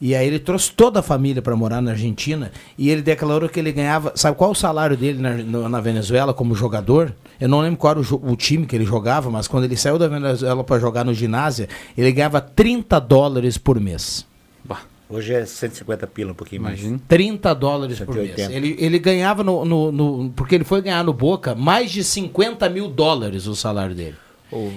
Speaker 2: E aí ele trouxe toda a família para morar na Argentina e ele declarou que ele ganhava. Sabe qual o salário dele na, na Venezuela como jogador? Eu não lembro qual era o, o time que ele jogava, mas quando ele saiu da Venezuela para jogar no ginásio, ele ganhava 30 dólares por mês.
Speaker 4: Hoje é 150 pila, um pouquinho
Speaker 6: Imagina.
Speaker 2: 30 dólares por mês.
Speaker 4: 180.
Speaker 2: Ele, ele ganhava no, no- no- Porque ele foi ganhar no Boca mais de 50 mil dólares o salário dele.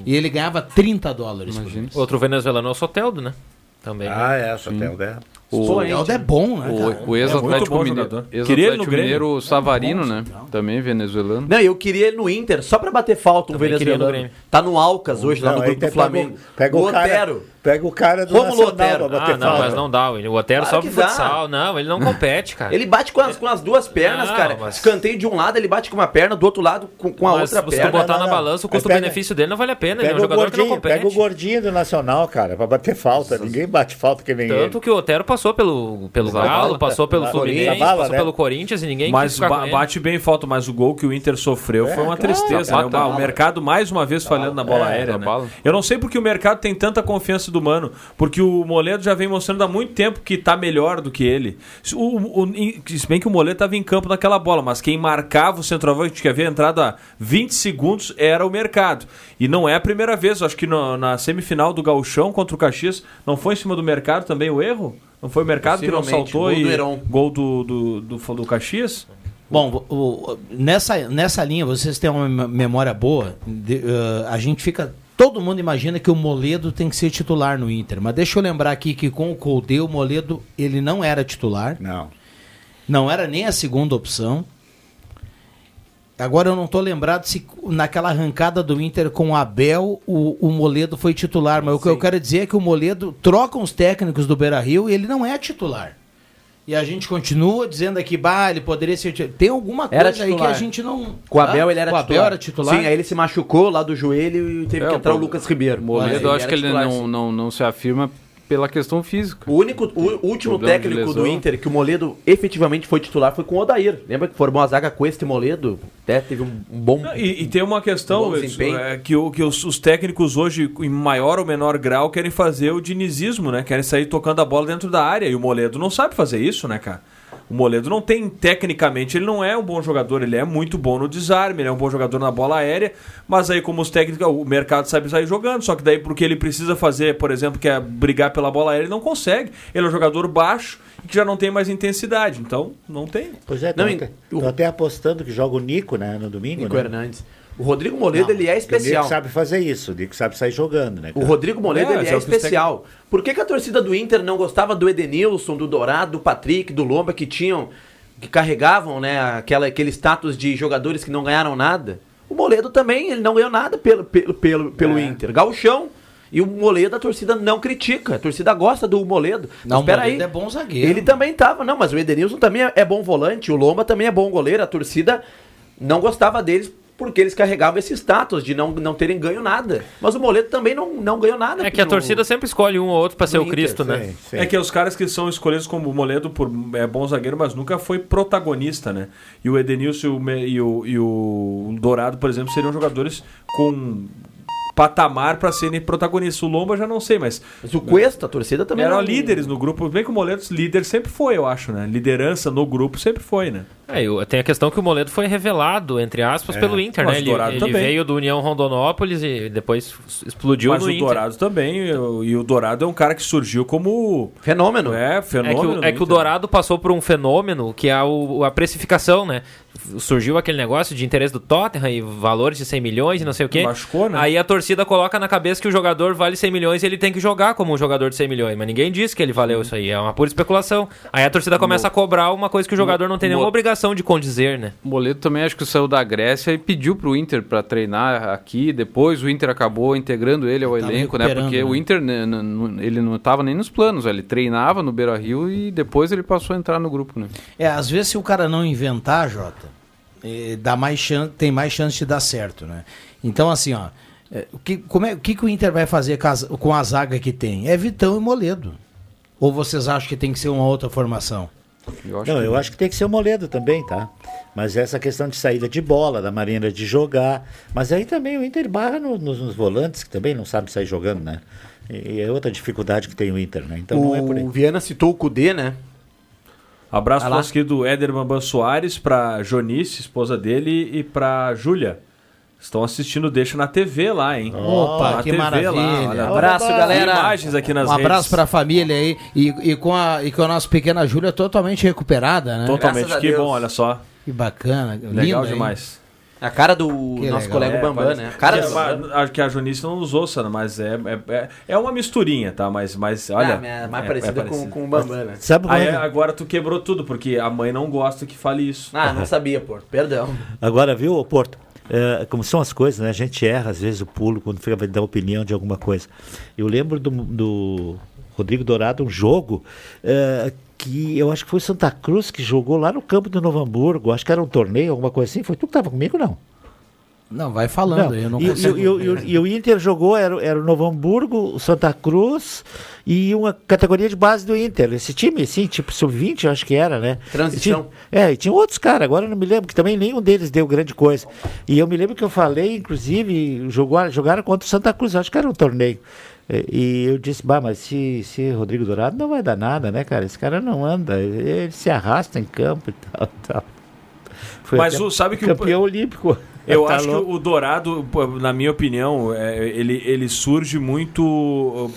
Speaker 2: E ele ganhava 30 dólares por mês.
Speaker 5: Outro venezuelano é o Soteldo, né? Também.
Speaker 4: Ah, é, Sotel, né?
Speaker 6: O,
Speaker 2: Soteldo é bom, né, cara?
Speaker 6: o, o
Speaker 9: É
Speaker 6: ex-Atlético
Speaker 9: bom
Speaker 6: Mineiro, ex
Speaker 9: Queria ele no Grêmio.
Speaker 6: Mineiro Savarino,
Speaker 2: bom,
Speaker 6: né?
Speaker 2: não.
Speaker 6: Também venezuelano.
Speaker 7: Não, eu queria ele no Inter, só pra bater falta um
Speaker 5: Também no
Speaker 7: venezuelano.
Speaker 5: Grêmio.
Speaker 7: Tá no Alcas hoje, lá
Speaker 4: Não,
Speaker 7: no
Speaker 4: aí
Speaker 7: grupo do
Speaker 4: pega o-
Speaker 7: Flamengo.
Speaker 4: pega o cara-
Speaker 7: Otero.
Speaker 4: Pega o cara do
Speaker 7: Rômulo
Speaker 4: Nacional
Speaker 7: Otero.
Speaker 4: pra bater
Speaker 5: Ah, não,
Speaker 4: falta.
Speaker 5: mas não dá. O Otero
Speaker 7: Claro
Speaker 5: só pro
Speaker 7: dá.
Speaker 5: futsal. Não, ele não compete, cara.
Speaker 7: Ele bate com as, com as duas pernas,
Speaker 5: Não,
Speaker 7: cara.
Speaker 5: mas-
Speaker 7: Escanteio de um lado, ele bate com uma perna, do outro lado com, com a
Speaker 5: Mas
Speaker 7: outra
Speaker 5: se
Speaker 7: perna.
Speaker 5: tu botar
Speaker 4: não,
Speaker 5: na
Speaker 4: não.
Speaker 5: balança, o custo-benefício dele não vale a pena. Ele é
Speaker 4: Pega
Speaker 5: um
Speaker 4: o
Speaker 5: jogador que não
Speaker 4: gordinho, pega o
Speaker 5: compete.
Speaker 4: gordinho do Nacional, cara, pra bater falta. Ninguém bate falta que nem
Speaker 5: Tanto que o Otero passou pelo, pelo Galo, passou pelo Fluminense, passou
Speaker 4: né?
Speaker 5: pelo Corinthians e ninguém
Speaker 9: Mas ba-
Speaker 5: ele.
Speaker 9: bate bem falta, mas o gol que o Inter sofreu
Speaker 4: É,
Speaker 9: foi uma tristeza. Né? O mercado mais uma vez falhando na bola
Speaker 4: É,
Speaker 9: aérea. Né? Eu não sei porque o mercado tem tanta confiança do Mano, porque o Moledo já vem mostrando há muito tempo que tá melhor do que ele. Se O, o, se bem que o Moledo tava em campo naquela bola, mas quem marcava o centroavante que havia entrado há 20 segundos era o mercado. E não é a primeira vez, acho que no- na semifinal do Gauchão contra o Caxias, não foi em cima do mercado também o erro? Não foi o mercado que não saltou
Speaker 7: gol do
Speaker 9: e
Speaker 7: Heron.
Speaker 9: gol do, do, do, do Caxias?
Speaker 2: Bom, o- o- nessa, nessa linha, vocês têm uma mem- memória boa. de- eh, a gente fica. Todo mundo imagina que o Moledo tem que ser titular no Inter. Mas deixa eu lembrar aqui que com o Colde, o Moledo ele não era titular.
Speaker 4: Não.
Speaker 2: Não era nem a segunda opção. Agora eu não estou lembrado se naquela arrancada do Inter com o Abel o, o Moledo foi titular. Mas o que eu quero dizer é que o Moledo troca os técnicos do Beira Rio e ele não é titular. E a gente continua dizendo aqui, bah, ele poderia ser. Tem alguma coisa
Speaker 7: Era
Speaker 2: aí que a gente não.
Speaker 7: Com o Abel ele era
Speaker 2: Com o
Speaker 7: titular.
Speaker 2: Abel era titular?
Speaker 7: Sim, aí ele se machucou lá do joelho e teve
Speaker 6: É,
Speaker 7: que
Speaker 6: o
Speaker 7: entrar o
Speaker 6: pro-
Speaker 7: Lucas Ribeiro.
Speaker 6: Moledo, eu acho que ele não, não, não se afirma pela questão física.
Speaker 7: O único, o último
Speaker 6: Problema
Speaker 7: técnico do. Inter que o Moledo efetivamente foi titular foi com o Odair. Lembra que formou a zaga com este Moledo? Até teve um, um bom.
Speaker 9: Não, E, e tem uma questão Edson,
Speaker 7: desempenho.
Speaker 9: é, que, o- que os, os técnicos hoje, em maior ou menor grau, querem fazer o dinizismo, né? Querem sair tocando a bola dentro da área. E o Moledo não sabe fazer isso, né, cara? O Moledo não tem, tecnicamente, ele não é um bom jogador, ele é muito bom no desarme, ele é um bom jogador na bola aérea, mas aí como os técnicos, o mercado sabe sair jogando, só que daí porque ele precisa fazer, por exemplo, que é brigar pela bola aérea, ele não consegue. Ele é um jogador baixo e que já não tem mais intensidade, então não tem.
Speaker 4: Pois é,
Speaker 7: Não,
Speaker 4: tô, até, tô até apostando que joga o Nico, né, no domingo,
Speaker 7: Nico
Speaker 4: né?
Speaker 7: Hernandes. O Rodrigo Moledo ele é
Speaker 4: Porque O
Speaker 7: especial.
Speaker 4: Nico sabe fazer isso, o Nico sabe sair jogando, né?
Speaker 7: O
Speaker 4: cara?
Speaker 7: Rodrigo Moledo
Speaker 9: É,
Speaker 7: ele é
Speaker 9: é o
Speaker 7: especial. Por que, que a torcida do Inter não gostava do Edenilson, do Dourado, do Patrick, do Lomba, que tinham, que carregavam né, aquela, aquele status de jogadores que não ganharam nada? O Moledo também, ele não ganhou nada pelo, pelo, pelo, pelo
Speaker 4: É.
Speaker 7: Inter. Gauchão. E o Moledo a torcida não critica. A torcida gosta do Moledo.
Speaker 2: Não,
Speaker 7: Mas
Speaker 2: o. Moledo é bom zagueiro.
Speaker 7: Ele também tava. Não, mas o Edenilson também é- é bom volante. O Lomba também é bom goleiro. A torcida não gostava deles porque eles carregavam esse status de não, não terem ganho nada. Mas o Moledo também não, não ganhou nada.
Speaker 5: É que a
Speaker 7: no-
Speaker 5: torcida sempre escolhe um ou outro pra ser o
Speaker 7: Inter,
Speaker 5: Cristo, né?
Speaker 4: Sim, sim.
Speaker 9: É que os caras que são escolhidos como o Moledo por é bom zagueiro, mas nunca foi protagonista, né? E o Edenilson e o, e o, e o Dourado, por exemplo, seriam jogadores com patamar para serem protagonistas. O Lomba já não sei, mas
Speaker 7: Mas o Cuesta, a torcida também
Speaker 9: eram
Speaker 7: não-
Speaker 9: líderes no grupo. Bem que o Moledo líder sempre foi, eu acho, né? Liderança no grupo sempre foi, né?
Speaker 5: É, eu- tem a questão que o Moledo foi revelado, entre aspas, pelo Inter,
Speaker 9: mas
Speaker 5: né?
Speaker 9: o
Speaker 5: Ele, ele veio do União Rondonópolis e depois explodiu
Speaker 9: mas
Speaker 5: no
Speaker 9: o
Speaker 5: Inter.
Speaker 9: Dourado também. E o, o Dourado é um cara que surgiu como.
Speaker 7: Fenômeno.
Speaker 9: É,
Speaker 5: É que,
Speaker 9: fenômeno.
Speaker 5: o,
Speaker 9: no
Speaker 5: é que o. Dourado passou por um fenômeno que é o- a precificação, né? Surgiu aquele negócio de interesse do Tottenham e valores de 100 milhões e não sei o quê.
Speaker 9: Machucou, né?
Speaker 5: Aí a torcida coloca na cabeça que o jogador vale 100 milhões e ele tem que jogar como um jogador de 100 milhões. Mas ninguém disse que ele valeu isso aí. É uma pura especulação. Aí a torcida começa a cobrar uma coisa que o jogador não tem nenhuma
Speaker 6: Mo-
Speaker 5: obrigação de condizer, né?
Speaker 6: O Moledo também acho que saiu da Grécia e pediu pro Inter para treinar aqui. Depois o Inter acabou integrando ele ao
Speaker 2: Tava
Speaker 6: elenco, né? Porque
Speaker 2: né?
Speaker 6: o Inter né, ele não estava nem nos planos. Ele treinava no Beira Rio e depois ele passou a entrar no grupo, né?
Speaker 2: É, às vezes se o cara não inventar, Jota, eh, dá mais chan tem mais chance de dar certo, né? Então, assim, ó, eh, o que, como é, o que, que o Inter vai fazer com a, z- com a zaga que tem? É Vitão e Moledo. Ou vocês acham que tem que ser uma outra formação?
Speaker 6: Eu acho
Speaker 4: Não,
Speaker 6: que
Speaker 4: eu acho que tem que ser o Moledo também, tá? Mas essa questão de saída de bola, da maneira de jogar. Mas aí também o Inter barra no- nos, nos volantes, que também não sabe sair jogando, né? E, e é outra dificuldade que tem o Inter, né? Então não é por aí.
Speaker 7: O Viana citou o Cudê, né?
Speaker 9: Abraço nosso querido Éder Bambam Soares, pra Jonice, esposa dele, e pra Júlia. Estão assistindo Deixa na TV lá, hein?
Speaker 2: Opa,
Speaker 9: Na
Speaker 2: que maravilha.
Speaker 9: olha.
Speaker 2: Abraço, galera.
Speaker 9: imagens aqui nas
Speaker 2: um abraço
Speaker 9: redes.
Speaker 2: pra família aí. E, e com a, e com a nossa pequena Júlia totalmente recuperada, né?
Speaker 9: Totalmente,
Speaker 7: Graças
Speaker 9: que bom, olha só.
Speaker 2: Que bacana.
Speaker 9: Legal
Speaker 2: hein?
Speaker 9: demais.
Speaker 7: A cara do
Speaker 2: Que
Speaker 7: nosso
Speaker 2: legal.
Speaker 7: colega
Speaker 9: É,
Speaker 7: Bambam,
Speaker 9: parece-
Speaker 7: né? A cara
Speaker 9: é,
Speaker 7: do
Speaker 9: Acho que a Jonice não usou, Sana, mas é, é, é, é uma misturinha, tá? Mas, mas olha.
Speaker 7: Ah, é mais
Speaker 9: é-
Speaker 7: parecida
Speaker 9: é
Speaker 7: com, com o Bambam, né?
Speaker 4: Sabe
Speaker 9: Aí
Speaker 4: quando-
Speaker 9: agora tu quebrou tudo, porque a mãe não gosta que fale isso.
Speaker 7: Ah, não sabia, pô. Perdão.
Speaker 4: Agora, viu, ô Porto? É, como são as coisas, né? A gente erra, às vezes, o pulo quando fica vai dar opinião de alguma coisa. Eu lembro do, do Rodrigo Dourado, um jogo é, que eu acho que foi Santa Cruz que jogou lá no campo do Novo Hamburgo. Acho que era um torneio, alguma coisa assim. Foi tu que estava comigo, não?
Speaker 2: Não, vai falando,
Speaker 4: Não,
Speaker 2: eu não
Speaker 4: e,
Speaker 2: consigo.
Speaker 4: e- e o- e o- e o Inter jogou, era, era o Novo Hamburgo, o Santa Cruz e uma categoria de base do Inter. Esse time, assim, tipo sub-20, eu acho que era, né?
Speaker 7: Transição.
Speaker 4: E tinha- é, e tinha outros caras, agora eu não me lembro, que também nenhum deles deu grande coisa. E eu me lembro que eu falei, inclusive, jogou, jogaram contra o Santa Cruz, acho que era um torneio. E, e eu disse, bah, mas se, se Rodrigo Dourado não vai dar nada, né, cara? Esse cara não anda, ele, ele se arrasta em campo e tal, tal. Foi
Speaker 9: Mas o- sabe que o-
Speaker 4: campeão olímpico.
Speaker 9: Eu
Speaker 4: Tá
Speaker 9: acho que o Dourado, na minha opinião, é, ele, ele surge muito uh,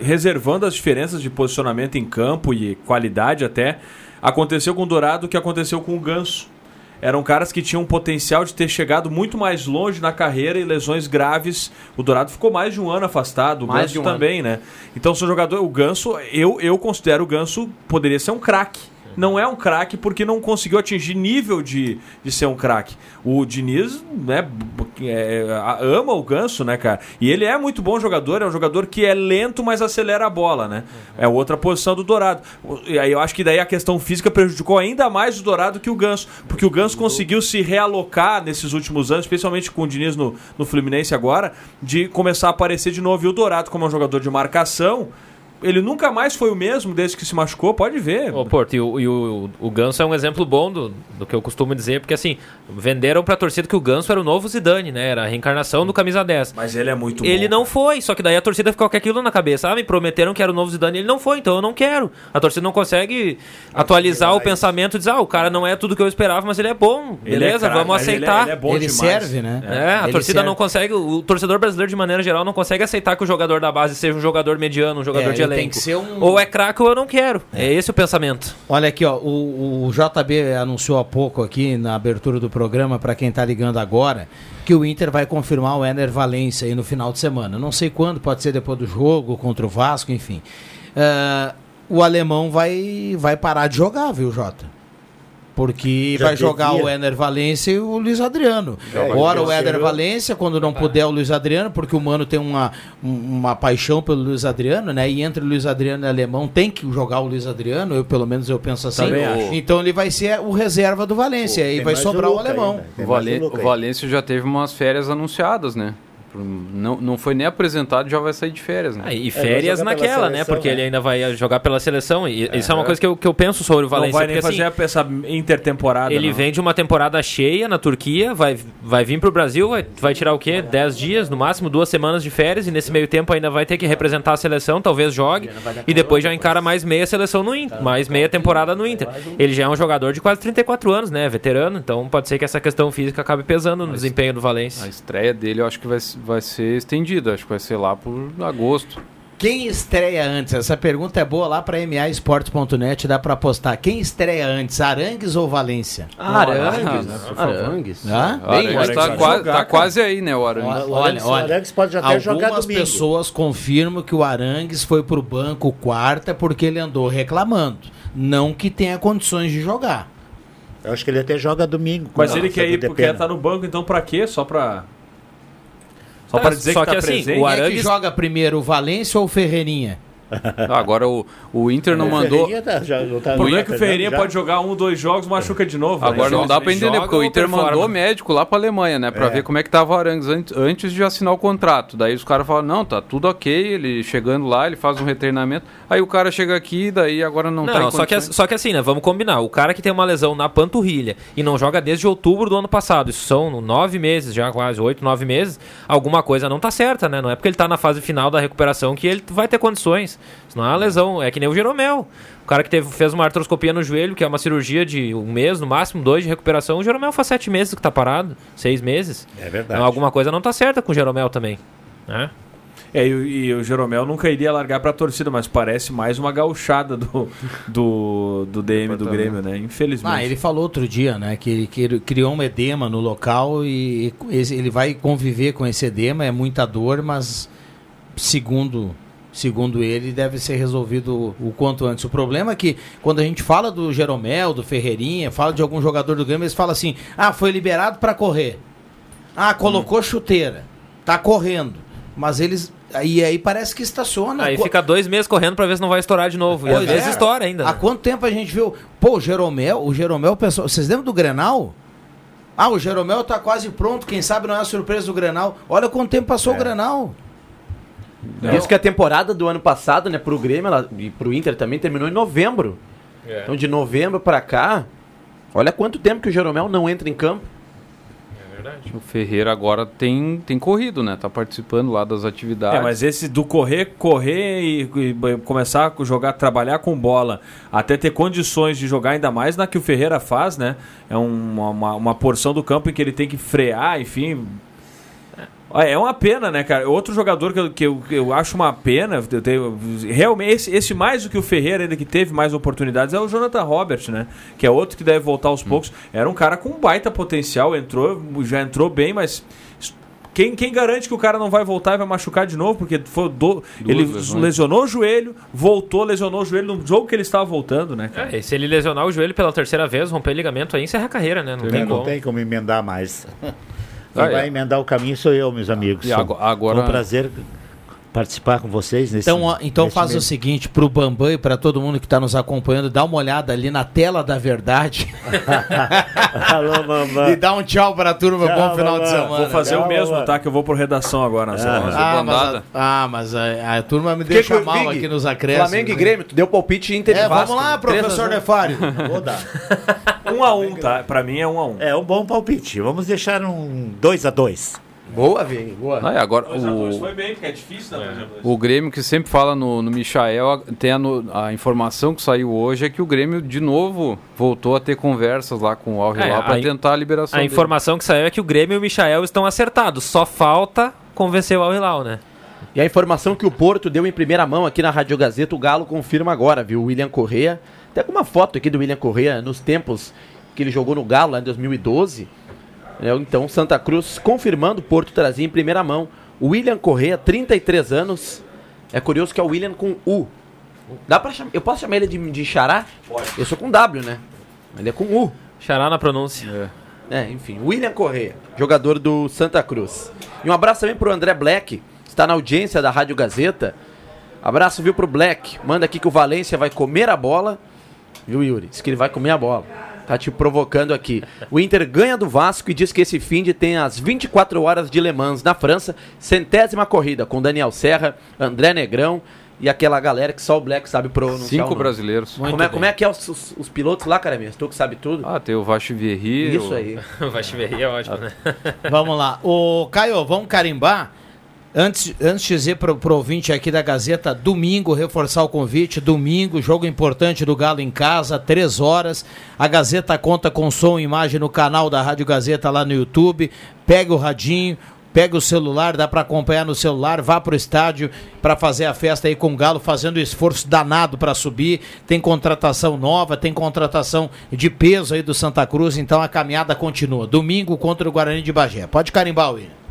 Speaker 9: reservando as diferenças de posicionamento em campo e qualidade até. Aconteceu com o Dourado o que aconteceu com o Ganso. Eram caras que tinham um potencial de ter chegado muito mais longe na carreira e lesões graves. O Dourado ficou mais de um ano afastado, o
Speaker 7: Mais
Speaker 9: Ganso
Speaker 7: um
Speaker 9: também, né? Então, seu jogador, o Ganso, eu, eu considero o Ganso poderia ser um craque. Não é um craque porque não conseguiu atingir nível de, de ser um craque. O Diniz, né, é, ama o Ganso, né, cara? E ele é muito bom jogador, é um jogador que é lento, mas acelera a bola, né? É outra posição do Dourado. E aí eu acho que daí a questão física prejudicou ainda mais o Dourado que o Ganso, porque o Ganso conseguiu se realocar nesses últimos anos, especialmente com o Diniz no, no Fluminense agora, de começar a aparecer de novo. E o Dourado, como é um jogador de marcação, ele nunca mais foi o mesmo desde que se machucou, pode ver.
Speaker 5: Ô, Porto, e o, e o, o Ganso é um exemplo bom do, do que eu costumo dizer, porque assim, venderam pra torcida que o Ganso era o novo Zidane, né? Era a reencarnação do camisa 10.
Speaker 9: Mas ele é muito
Speaker 5: Ele
Speaker 9: bom.
Speaker 5: não foi, só que daí a torcida ficou com aquilo na cabeça. Ah, me prometeram que era o novo Zidane, ele não foi, então eu não quero. A torcida não consegue atualizar o pensamento e dizer, ah, o cara não é tudo que eu esperava, mas ele é bom.
Speaker 9: Ele é
Speaker 5: Beleza,
Speaker 9: craque,
Speaker 5: vamos
Speaker 9: mas ele é-
Speaker 5: aceitar.
Speaker 9: ele é bom
Speaker 2: Ele
Speaker 9: demais.
Speaker 2: serve, né?
Speaker 5: É, a
Speaker 2: Ele
Speaker 5: torcida
Speaker 2: serve.
Speaker 5: não consegue, o torcedor brasileiro de maneira geral não consegue aceitar que o jogador da base seja um jogador mediano, um jogador
Speaker 2: É,
Speaker 5: de
Speaker 2: ele tem
Speaker 5: elenco.
Speaker 2: que ser um-
Speaker 5: Ou é craque ou eu não quero. É esse o pensamento.
Speaker 2: Olha aqui, ó, o, o JB anunciou há pouco aqui na abertura do programa, para quem tá ligando agora, que o Inter vai confirmar o Ener Valência aí no final de semana. Não sei quando, pode ser depois do jogo, contra o Vasco, enfim. Ah, o alemão vai, vai parar de jogar, viu, Jota? Porque
Speaker 4: Já
Speaker 2: vai jogar
Speaker 4: devia.
Speaker 2: o Ener Valência e o Luiz Adriano.
Speaker 4: É,
Speaker 2: Ora
Speaker 4: o terceiro-
Speaker 2: Valência, quando não puder o Luiz Adriano, porque o Mano tem uma, um- uma paixão pelo Luiz Adriano, né? E entre o Luiz Adriano e o Alemão tem que jogar o Luiz Adriano, eu pelo menos eu penso assim. Então ele vai ser o reserva do Valência, e vai sobrar o Alemão.
Speaker 6: O, Valen- o. Valência já teve umas férias anunciadas, né? Não, não foi nem apresentado, já vai sair de férias, né?
Speaker 5: Ah, e
Speaker 4: vai
Speaker 5: férias
Speaker 4: pela
Speaker 5: naquela, né?
Speaker 4: seleção,
Speaker 5: Porque
Speaker 4: né?
Speaker 5: ele ainda vai jogar pela seleção. E isso é uma coisa que eu, que eu penso sobre o
Speaker 9: Não
Speaker 5: Valência.
Speaker 9: vai nem
Speaker 5: porque,
Speaker 9: fazer
Speaker 5: assim,
Speaker 9: essa intertemporada.
Speaker 5: ele
Speaker 9: não.
Speaker 5: vem de uma temporada cheia na Turquia, vai, vai vir pro Brasil, vai, vai tirar o quê? 10 dias, no máximo duas semanas de férias, e nesse meio tempo ainda vai ter que representar a seleção, talvez jogue, e depois já encara mais meia seleção no Inter, mais meia temporada no Inter. Ele já é um jogador de quase 34 anos, né? Veterano, então pode ser que essa questão física acabe pesando no desempenho do
Speaker 6: A
Speaker 5: Valência.
Speaker 6: estreia dele eu acho que vai, vai ser estendida, acho que vai ser lá por agosto.
Speaker 2: Quem estreia antes? Essa pergunta é boa lá para maesportes.net, dá para apostar. Quem estreia antes, Arangues ou Valência?
Speaker 7: Arangues.
Speaker 6: né, por favor.
Speaker 7: Arangues.
Speaker 2: Hã?
Speaker 6: O Arangues
Speaker 9: Arangues
Speaker 6: tá, quase,
Speaker 9: jogar,
Speaker 6: tá quase aí, né, o Arangues?
Speaker 2: Olha,
Speaker 4: O
Speaker 2: olha,
Speaker 4: Arangues- o Arangues pode até jogar
Speaker 2: Algumas pessoas confirmam que o Arangues foi pro banco quarta porque ele andou reclamando. Não que tenha condições de jogar.
Speaker 4: Eu acho que ele até joga domingo.
Speaker 9: Mas ele quer ir porque
Speaker 4: Depena.
Speaker 9: tá no banco, então pra quê? Só pra. Só
Speaker 5: Tá,
Speaker 9: pra dizer
Speaker 5: só
Speaker 9: que tá
Speaker 5: que assim,
Speaker 9: presente.
Speaker 5: o
Speaker 2: Quem é que
Speaker 5: Arangues-
Speaker 2: joga primeiro, o Valência ou o Ferreirinha? <laughs>
Speaker 6: Agora o, o Inter não mandou.
Speaker 4: Ferreirinha tá- já- já tá-
Speaker 9: O problema é que o
Speaker 4: tá
Speaker 9: Ferreirinha
Speaker 4: já-
Speaker 9: pode jogar um, dois jogos, machuca de novo.
Speaker 6: Agora
Speaker 9: né?
Speaker 6: não dá pra
Speaker 5: ele
Speaker 6: entender, porque o Inter
Speaker 5: performa?
Speaker 6: mandou médico lá pra Alemanha, né? Pra
Speaker 4: É.
Speaker 6: ver como é que tava o Arangues antes, antes de assinar o contrato. Daí os caras falam, não, tá tudo ok, ele chegando lá, ele faz um retreinamento. Aí o cara chega aqui, daí agora não, tá em
Speaker 5: Não, só que,
Speaker 6: condições.
Speaker 5: só que assim, né? Vamos combinar. O cara que tem uma lesão na panturrilha e não joga desde outubro do ano passado, isso são nove meses já, quase oito, nove meses, alguma coisa não tá certa, né? Não é porque ele tá na fase final da recuperação que ele vai ter condições. Isso não é uma lesão, é que nem o Jeromel. O cara que teve, fez uma artroscopia no joelho, que é uma cirurgia de um mês, no máximo dois de recuperação. O Jeromel faz sete meses que tá parado, seis meses.
Speaker 4: É verdade.
Speaker 5: Então alguma coisa não tá certa com o Jeromel também. Né?
Speaker 9: É, e, o- e o Jeromel nunca iria largar pra torcida, mas parece mais uma gauchada do, do, do DM do Grêmio, né? Infelizmente.
Speaker 2: Ah, ele falou outro dia, né, que ele, que ele criou um edema no local e ele vai conviver com esse edema, é muita dor, mas segundo segundo ele deve ser resolvido o quanto antes. O problema é que quando a gente fala do Jeromel, do Ferreirinha, fala de algum jogador do Grêmio, eles falam assim: "Ah, foi liberado para correr". Ah, colocou chuteira. Tá correndo. Mas eles. E aí parece que estaciona.
Speaker 5: Aí fica dois meses correndo pra ver se não vai estourar de novo. E às
Speaker 2: Pois
Speaker 5: vezes
Speaker 2: é.
Speaker 5: estoura ainda.
Speaker 2: Há
Speaker 5: né?
Speaker 2: quanto tempo a gente viu? Pô, o Jeromel, o Jeromel, pessoal, vocês lembram do Grenal? Ah, o Jeromel tá quase pronto, quem sabe não é a surpresa do Grenal. Olha quanto tempo passou
Speaker 5: É.
Speaker 2: o Grenal.
Speaker 7: Isso que a temporada do ano passado, né, pro Grêmio ela, e pro Inter também terminou em novembro.
Speaker 5: É.
Speaker 7: Então de novembro pra cá, olha quanto tempo que o Jeromel não entra em campo.
Speaker 6: O Ferreira agora tem, tem corrido, né? Tá participando lá das atividades.
Speaker 9: É, mas esse do correr, correr e, e começar a jogar, trabalhar com bola, até ter condições de jogar ainda mais na que o Ferreira faz, né? É uma, uma, uma porção do campo em que ele tem que frear, enfim. É uma pena, né, cara? Outro jogador que eu, que eu, que eu acho uma pena, eu tenho- realmente, esse, esse mais do que o Ferreira, ainda que teve mais oportunidades, é o Jonathan Robert, né? Que é outro que deve voltar aos poucos. Era um cara com um baita potencial, entrou, já entrou bem, mas quem, quem garante que o cara não vai voltar e vai machucar de novo? Porque foi do, ele
Speaker 6: lesões.
Speaker 9: lesionou o joelho, voltou, lesionou o joelho no jogo que ele estava voltando, né? cara?
Speaker 5: É, e se ele lesionar o joelho pela terceira vez, romper o ligamento aí, encerra a carreira, né? Não tem
Speaker 4: não
Speaker 5: como.
Speaker 4: tem como emendar mais. <laughs> Quem
Speaker 6: Ah, é.
Speaker 4: vai emendar o caminho sou eu, meus amigos.
Speaker 6: E ago- agora-
Speaker 4: Foi um prazer participar com vocês nesse
Speaker 2: Então, então
Speaker 4: nesse
Speaker 2: faz o
Speaker 4: meio.
Speaker 2: seguinte, pro Bambam e pra todo mundo que tá nos acompanhando, dá uma olhada ali na tela da verdade <laughs>
Speaker 4: Alô, mamãe. <laughs>
Speaker 2: e dá um tchau pra turma,
Speaker 4: Tchau,
Speaker 2: bom final de semana.
Speaker 9: Vou fazer o
Speaker 4: Calma,
Speaker 9: mesmo, tá? Que eu vou por redação agora. Nas horas.
Speaker 2: Ah, mas, a, ah, mas a, a turma me deixa
Speaker 7: que,
Speaker 2: mal
Speaker 7: Vig,
Speaker 2: aqui nos acréscimos.
Speaker 7: Flamengo e
Speaker 2: né?
Speaker 7: Grêmio, tu deu palpite Inter
Speaker 2: É,
Speaker 7: e Vasco.
Speaker 2: vamos lá,
Speaker 7: a
Speaker 2: professor
Speaker 7: zero.
Speaker 2: Nefário.
Speaker 4: Vou dar. <laughs>
Speaker 9: Um a um, tá? Pra mim é um a um.
Speaker 4: É um bom palpite. Vamos deixar um 2 a 2
Speaker 7: Boa, Vig, boa.
Speaker 6: Ah, é, agora o,
Speaker 9: Foi bem, porque é difícil, né?
Speaker 6: o Grêmio que sempre fala no, no Michael, tem a, no- a informação que saiu hoje é que o Grêmio de novo voltou a ter conversas lá com o Al
Speaker 5: É,
Speaker 6: Hilal para
Speaker 5: a-
Speaker 6: tentar a liberação
Speaker 5: A
Speaker 6: dele.
Speaker 5: informação que saiu é que o Grêmio e o Michael estão acertados. Só falta convencer o Al Hilal, né?
Speaker 7: E a informação que o Porto deu em primeira mão aqui na Rádio Gazeta, o Galo confirma agora, viu? O William Correa, até com uma foto aqui do William Correa nos tempos que ele jogou no Galo lá em 2012. né? Então, Santa Cruz confirmando, o Porto trazia em primeira mão. O William Correa, 33 anos. É curioso que é o William com U. Dá pra chamar, eu posso chamar ele de, de Xará? Pode. Eu sou com W, né? Ele é com U.
Speaker 5: Xará na pronúncia.
Speaker 7: É, enfim, William Correia, jogador do Santa Cruz. E um abraço também pro André Black, que está na audiência da Rádio Gazeta. Abraço, viu, pro Black. Manda aqui que o Valência vai comer a bola. Viu, Yuri? Diz que ele vai comer a bola. Tá te provocando aqui. O Inter ganha do Vasco e diz que esse fim de tem as 24 horas de Le Mans na França, centésima corrida com Daniel Serra, André Negrão e aquela galera que só o Black sabe pronunciar. o
Speaker 6: Cinco
Speaker 7: nome.
Speaker 6: brasileiros.
Speaker 7: Como é, como é que é os, os- os pilotos lá, cara mesmo? Tu que sabe tudo?
Speaker 6: Ah, tem o Vachivierri.
Speaker 7: Isso
Speaker 6: o-
Speaker 7: aí.
Speaker 5: Vai chover é ótimo, né? <laughs>
Speaker 2: Vamos lá. Ô, Caio, vamos carimbar? Antes, antes de dizer pro, pro ouvinte aqui da Gazeta, domingo, reforçar o convite, domingo, jogo importante do Galo em casa, três horas. A Gazeta conta com som e imagem no canal da Rádio Gazeta lá no YouTube. Pega o radinho, pega o celular, dá para acompanhar no celular, vá pro estádio para fazer a festa aí com o Galo, fazendo esforço danado para subir. Tem contratação nova, tem contratação de peso aí do Santa Cruz, então a caminhada continua. Domingo contra o Guarani de Bagé. Pode carimbar, William.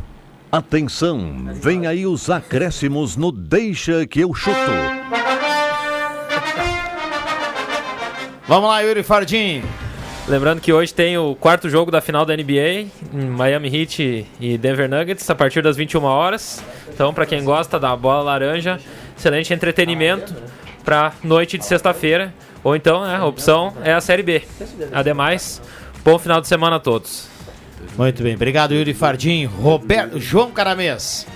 Speaker 1: Atenção, vem aí os acréscimos no Deixa que eu chuto.
Speaker 2: Vamos lá, Yuri Fardim.
Speaker 5: Lembrando que hoje tem o quarto jogo da final da NBA, Miami Heat e Denver Nuggets, a partir das 21 horas. Então, para quem gosta da bola laranja, excelente entretenimento para noite de sexta-feira. Ou então, né, a opção é a Série B. Ademais, bom final de semana a todos.
Speaker 2: Muito bem, obrigado Yuri Fardim. Roberto, João Caramês.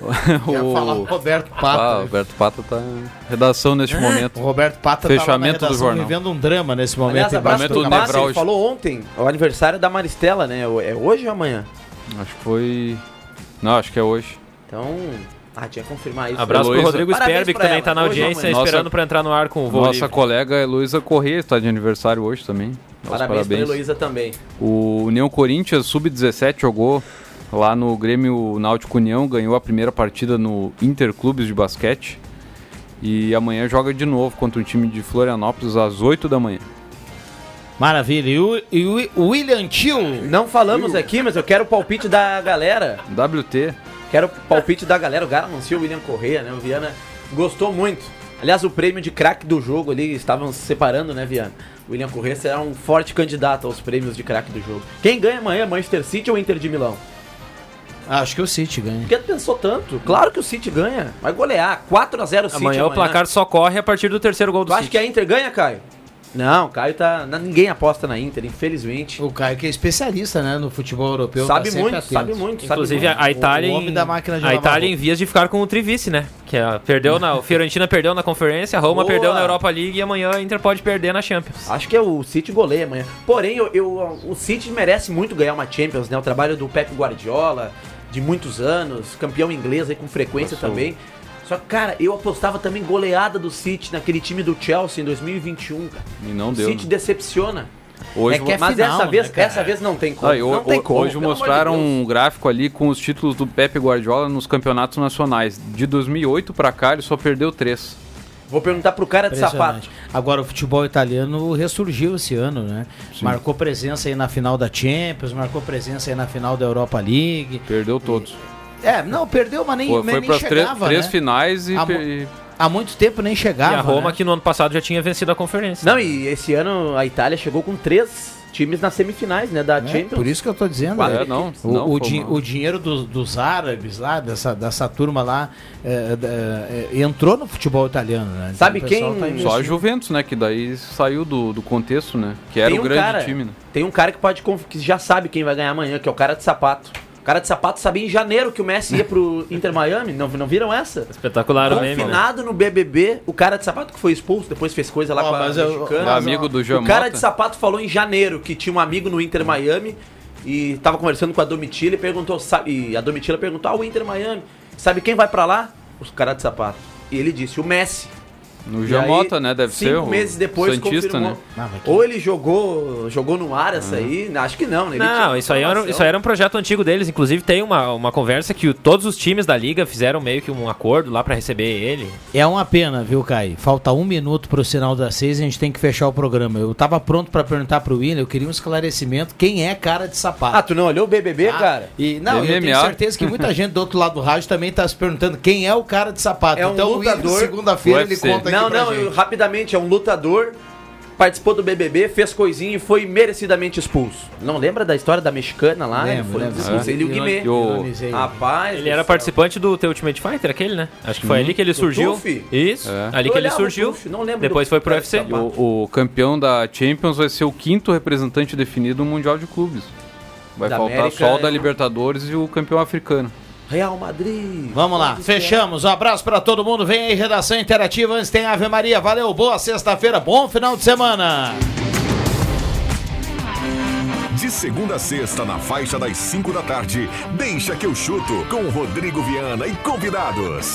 Speaker 2: <laughs> Quer falar
Speaker 6: o...
Speaker 2: Roberto
Speaker 6: Ah,
Speaker 2: Pata.
Speaker 6: o Roberto Pata tá em redação neste
Speaker 2: O
Speaker 6: momento.
Speaker 2: Roberto Pata
Speaker 6: Fechamento
Speaker 2: tá na
Speaker 6: do
Speaker 2: redação
Speaker 6: jornal.
Speaker 2: vivendo um drama nesse momento.
Speaker 7: Aliás, abraço pro
Speaker 2: do
Speaker 7: ele falou ontem, o aniversário da Maristela, né? É hoje ou amanhã?
Speaker 6: Acho que foi. Não, acho que é hoje.
Speaker 7: Então, ah, tinha que confirmar isso.
Speaker 5: Abraço pro
Speaker 6: Heloísa.
Speaker 5: Rodrigo
Speaker 7: Parabéns
Speaker 5: Sperbi, que também
Speaker 7: ela.
Speaker 5: tá na audiência, esperando para entrar no ar com o voo
Speaker 6: Nossa
Speaker 5: livre.
Speaker 6: colega Heloísa Corrêa está de aniversário hoje também. Nossos
Speaker 7: Parabéns, pra Heloísa também.
Speaker 6: O União Corinthians Sub-17 jogou lá no Grêmio Náutico União, ganhou a primeira partida no Interclubes de basquete. E amanhã joga de novo contra o time de Florianópolis às 8 da manhã.
Speaker 2: Maravilha. E o, e o- o William Tio.
Speaker 7: Não falamos aqui, mas eu quero o palpite da galera.
Speaker 6: WT.
Speaker 7: Quero o palpite da galera. O cara anunciou o William Correia, né? O Viana gostou muito. Aliás, o prêmio de craque do jogo ali, estavam se separando, né, Viana? O William Correia será um forte candidato aos prêmios de craque do jogo. Quem ganha amanhã, Manchester City ou Inter de Milão?
Speaker 2: Acho que o City ganha.
Speaker 7: Por que tu pensou tanto? Claro que o City ganha. Vai golear. 4x0 City
Speaker 5: Amanhã o placar só corre a partir do terceiro gol do
Speaker 7: Tu acha
Speaker 5: City.
Speaker 7: que a Inter ganha, Caio? Não, o Caio tá. Ninguém aposta na Inter, infelizmente.
Speaker 2: O Caio que é especialista, né, no futebol europeu.
Speaker 7: Sabe
Speaker 2: tá
Speaker 7: muito,
Speaker 2: atento.
Speaker 7: sabe muito, sabe
Speaker 5: Inclusive,
Speaker 7: muito.
Speaker 5: a, a Itália,
Speaker 2: O- o homem
Speaker 5: em,
Speaker 2: da máquina de
Speaker 5: a Itália em vias de ficar com o trivice, né? Que a, perdeu na, o Fiorentina perdeu na conferência, a Roma
Speaker 7: Boa.
Speaker 5: perdeu na Europa League e amanhã a Inter pode perder na Champions.
Speaker 7: Acho que é o City goleia amanhã. Porém, eu, eu- o City merece muito ganhar uma Champions, né? O trabalho do Pep Guardiola, de muitos anos, campeão inglês aí com frequência
Speaker 6: Passou.
Speaker 7: também. Só que, cara, eu apostava também goleada do City naquele time do Chelsea em 2021, cara.
Speaker 6: E não
Speaker 7: o
Speaker 6: deu.
Speaker 7: City
Speaker 6: né?
Speaker 7: decepciona.
Speaker 6: Hoje,
Speaker 2: É que é
Speaker 7: Mas
Speaker 2: final,
Speaker 7: essa vez,
Speaker 2: né, cara?
Speaker 7: essa vez não tem como.
Speaker 6: Ah, e o-
Speaker 7: não tem como.
Speaker 6: hoje
Speaker 7: de
Speaker 6: mostraram
Speaker 7: Deus.
Speaker 6: um gráfico ali com os títulos do Pepe Guardiola nos campeonatos nacionais. De 2008 pra cá, ele só perdeu três.
Speaker 7: Vou perguntar pro cara de sapato.
Speaker 2: Agora o futebol italiano ressurgiu esse ano, né? Marcou presença aí na final da Champions, marcou presença aí na final da Europa League.
Speaker 6: Perdeu todos.
Speaker 2: É, não, perdeu, mas nem,
Speaker 6: Foi,
Speaker 2: nem
Speaker 6: foi para três,
Speaker 2: chegava,
Speaker 6: três
Speaker 2: né?
Speaker 6: finais e,
Speaker 2: Há
Speaker 6: e
Speaker 2: muito tempo nem chegava,
Speaker 5: e a Roma,
Speaker 2: né?
Speaker 5: que no ano passado já tinha vencido a conferência.
Speaker 7: Não, e esse ano a Itália chegou com três times nas semifinais, né? Da
Speaker 2: É,
Speaker 7: Champions.
Speaker 2: por isso que eu tô dizendo.
Speaker 7: Quatro
Speaker 2: é,
Speaker 6: não,
Speaker 2: o,
Speaker 6: não,
Speaker 2: o,
Speaker 6: mal.
Speaker 2: o dinheiro dos, dos árabes lá, dessa, dessa turma lá, é, é, é, entrou no futebol italiano, né? Então
Speaker 7: Sabe
Speaker 2: o pessoal
Speaker 7: quem-
Speaker 2: tá
Speaker 6: só a
Speaker 2: investindo.
Speaker 6: Juventus, né? Que daí saiu do, do contexto, né? Que era
Speaker 7: Tem
Speaker 6: o
Speaker 7: um
Speaker 6: grande
Speaker 7: cara-
Speaker 6: time, né?
Speaker 7: Tem um cara que pode que já sabe quem vai ganhar amanhã, que é o cara de sapato. O cara de sapato sabia em janeiro que o Messi ia pro <laughs> Inter Miami. Não, não viram essa?
Speaker 5: Espetacular o meme, né?
Speaker 7: Confinado no BBB, o cara de sapato que foi expulso, depois fez coisa lá
Speaker 2: Ó,
Speaker 7: com a
Speaker 2: mas eu-
Speaker 7: mexicana.
Speaker 6: O amigo do Jean
Speaker 7: O cara
Speaker 6: Mota.
Speaker 7: de sapato falou em janeiro que tinha um amigo no Inter Miami e tava conversando com a Domitila e perguntou, sabe, e a Domitila perguntou: "Ah, o Inter Miami, sabe quem vai pra lá?" Os caras de sapato. E ele disse: "O Messi".
Speaker 6: No Jamota, né? Deve
Speaker 7: cinco
Speaker 6: ser. o
Speaker 7: meses depois
Speaker 6: Santista,
Speaker 7: confirmou.
Speaker 6: né?
Speaker 2: Ah,
Speaker 7: Ou ele jogou, jogou no ar essa aí, acho que não, né? Ele
Speaker 5: Não, isso aí, era, isso aí era um projeto antigo deles. Inclusive, tem uma, uma conversa que o- todos os times da liga fizeram meio que um acordo lá pra receber ele.
Speaker 2: É uma pena, viu, Caio? Falta um minuto pro sinal das seis e a gente tem que fechar o programa. Eu tava pronto pra perguntar pro William, eu queria um esclarecimento. Quem é cara de sapato?
Speaker 7: Ah, tu não olhou o BBB,
Speaker 2: Ah,
Speaker 7: cara?
Speaker 2: E, não, eu tenho certeza que muita <laughs> gente do outro lado do rádio também tá se perguntando quem é o cara de sapato.
Speaker 7: É um
Speaker 2: então,
Speaker 7: lutador-
Speaker 2: segunda-feira, ele
Speaker 6: UFC.
Speaker 2: Conta aqui
Speaker 7: Não,
Speaker 2: pra
Speaker 7: não,
Speaker 2: gente.
Speaker 7: eu- rapidamente, é um lutador, participou do BBB, fez coisinha e foi merecidamente expulso. Não lembra da história da mexicana lá?
Speaker 2: Lembro,
Speaker 7: Ele foi
Speaker 2: lembro.
Speaker 7: expulso, ele e o Guimê. Rapaz,
Speaker 5: Ele era
Speaker 7: céu.
Speaker 5: participante do The Ultimate Fighter, aquele, né? Acho que foi ali que ele surgiu. Isso,
Speaker 6: É.
Speaker 5: ali que ele surgiu.
Speaker 7: Não lembro
Speaker 5: Depois foi pro UFC.
Speaker 6: o, o campeão da Champions vai ser o quinto representante definido no Mundial de Clubes. Vai
Speaker 7: Da
Speaker 6: faltar
Speaker 7: América
Speaker 6: só o
Speaker 7: é
Speaker 6: da
Speaker 7: o-
Speaker 6: Libertadores e o campeão africano.
Speaker 7: Real Madrid.
Speaker 2: Vamos lá, fechamos. Um abraço pra todo mundo. Vem aí, redação interativa. Antes tem Ave Maria. Valeu, boa sexta-feira, bom final de semana.
Speaker 1: De segunda a sexta, na faixa das 5 da tarde, deixa que eu chuto com Rodrigo Viana e convidados.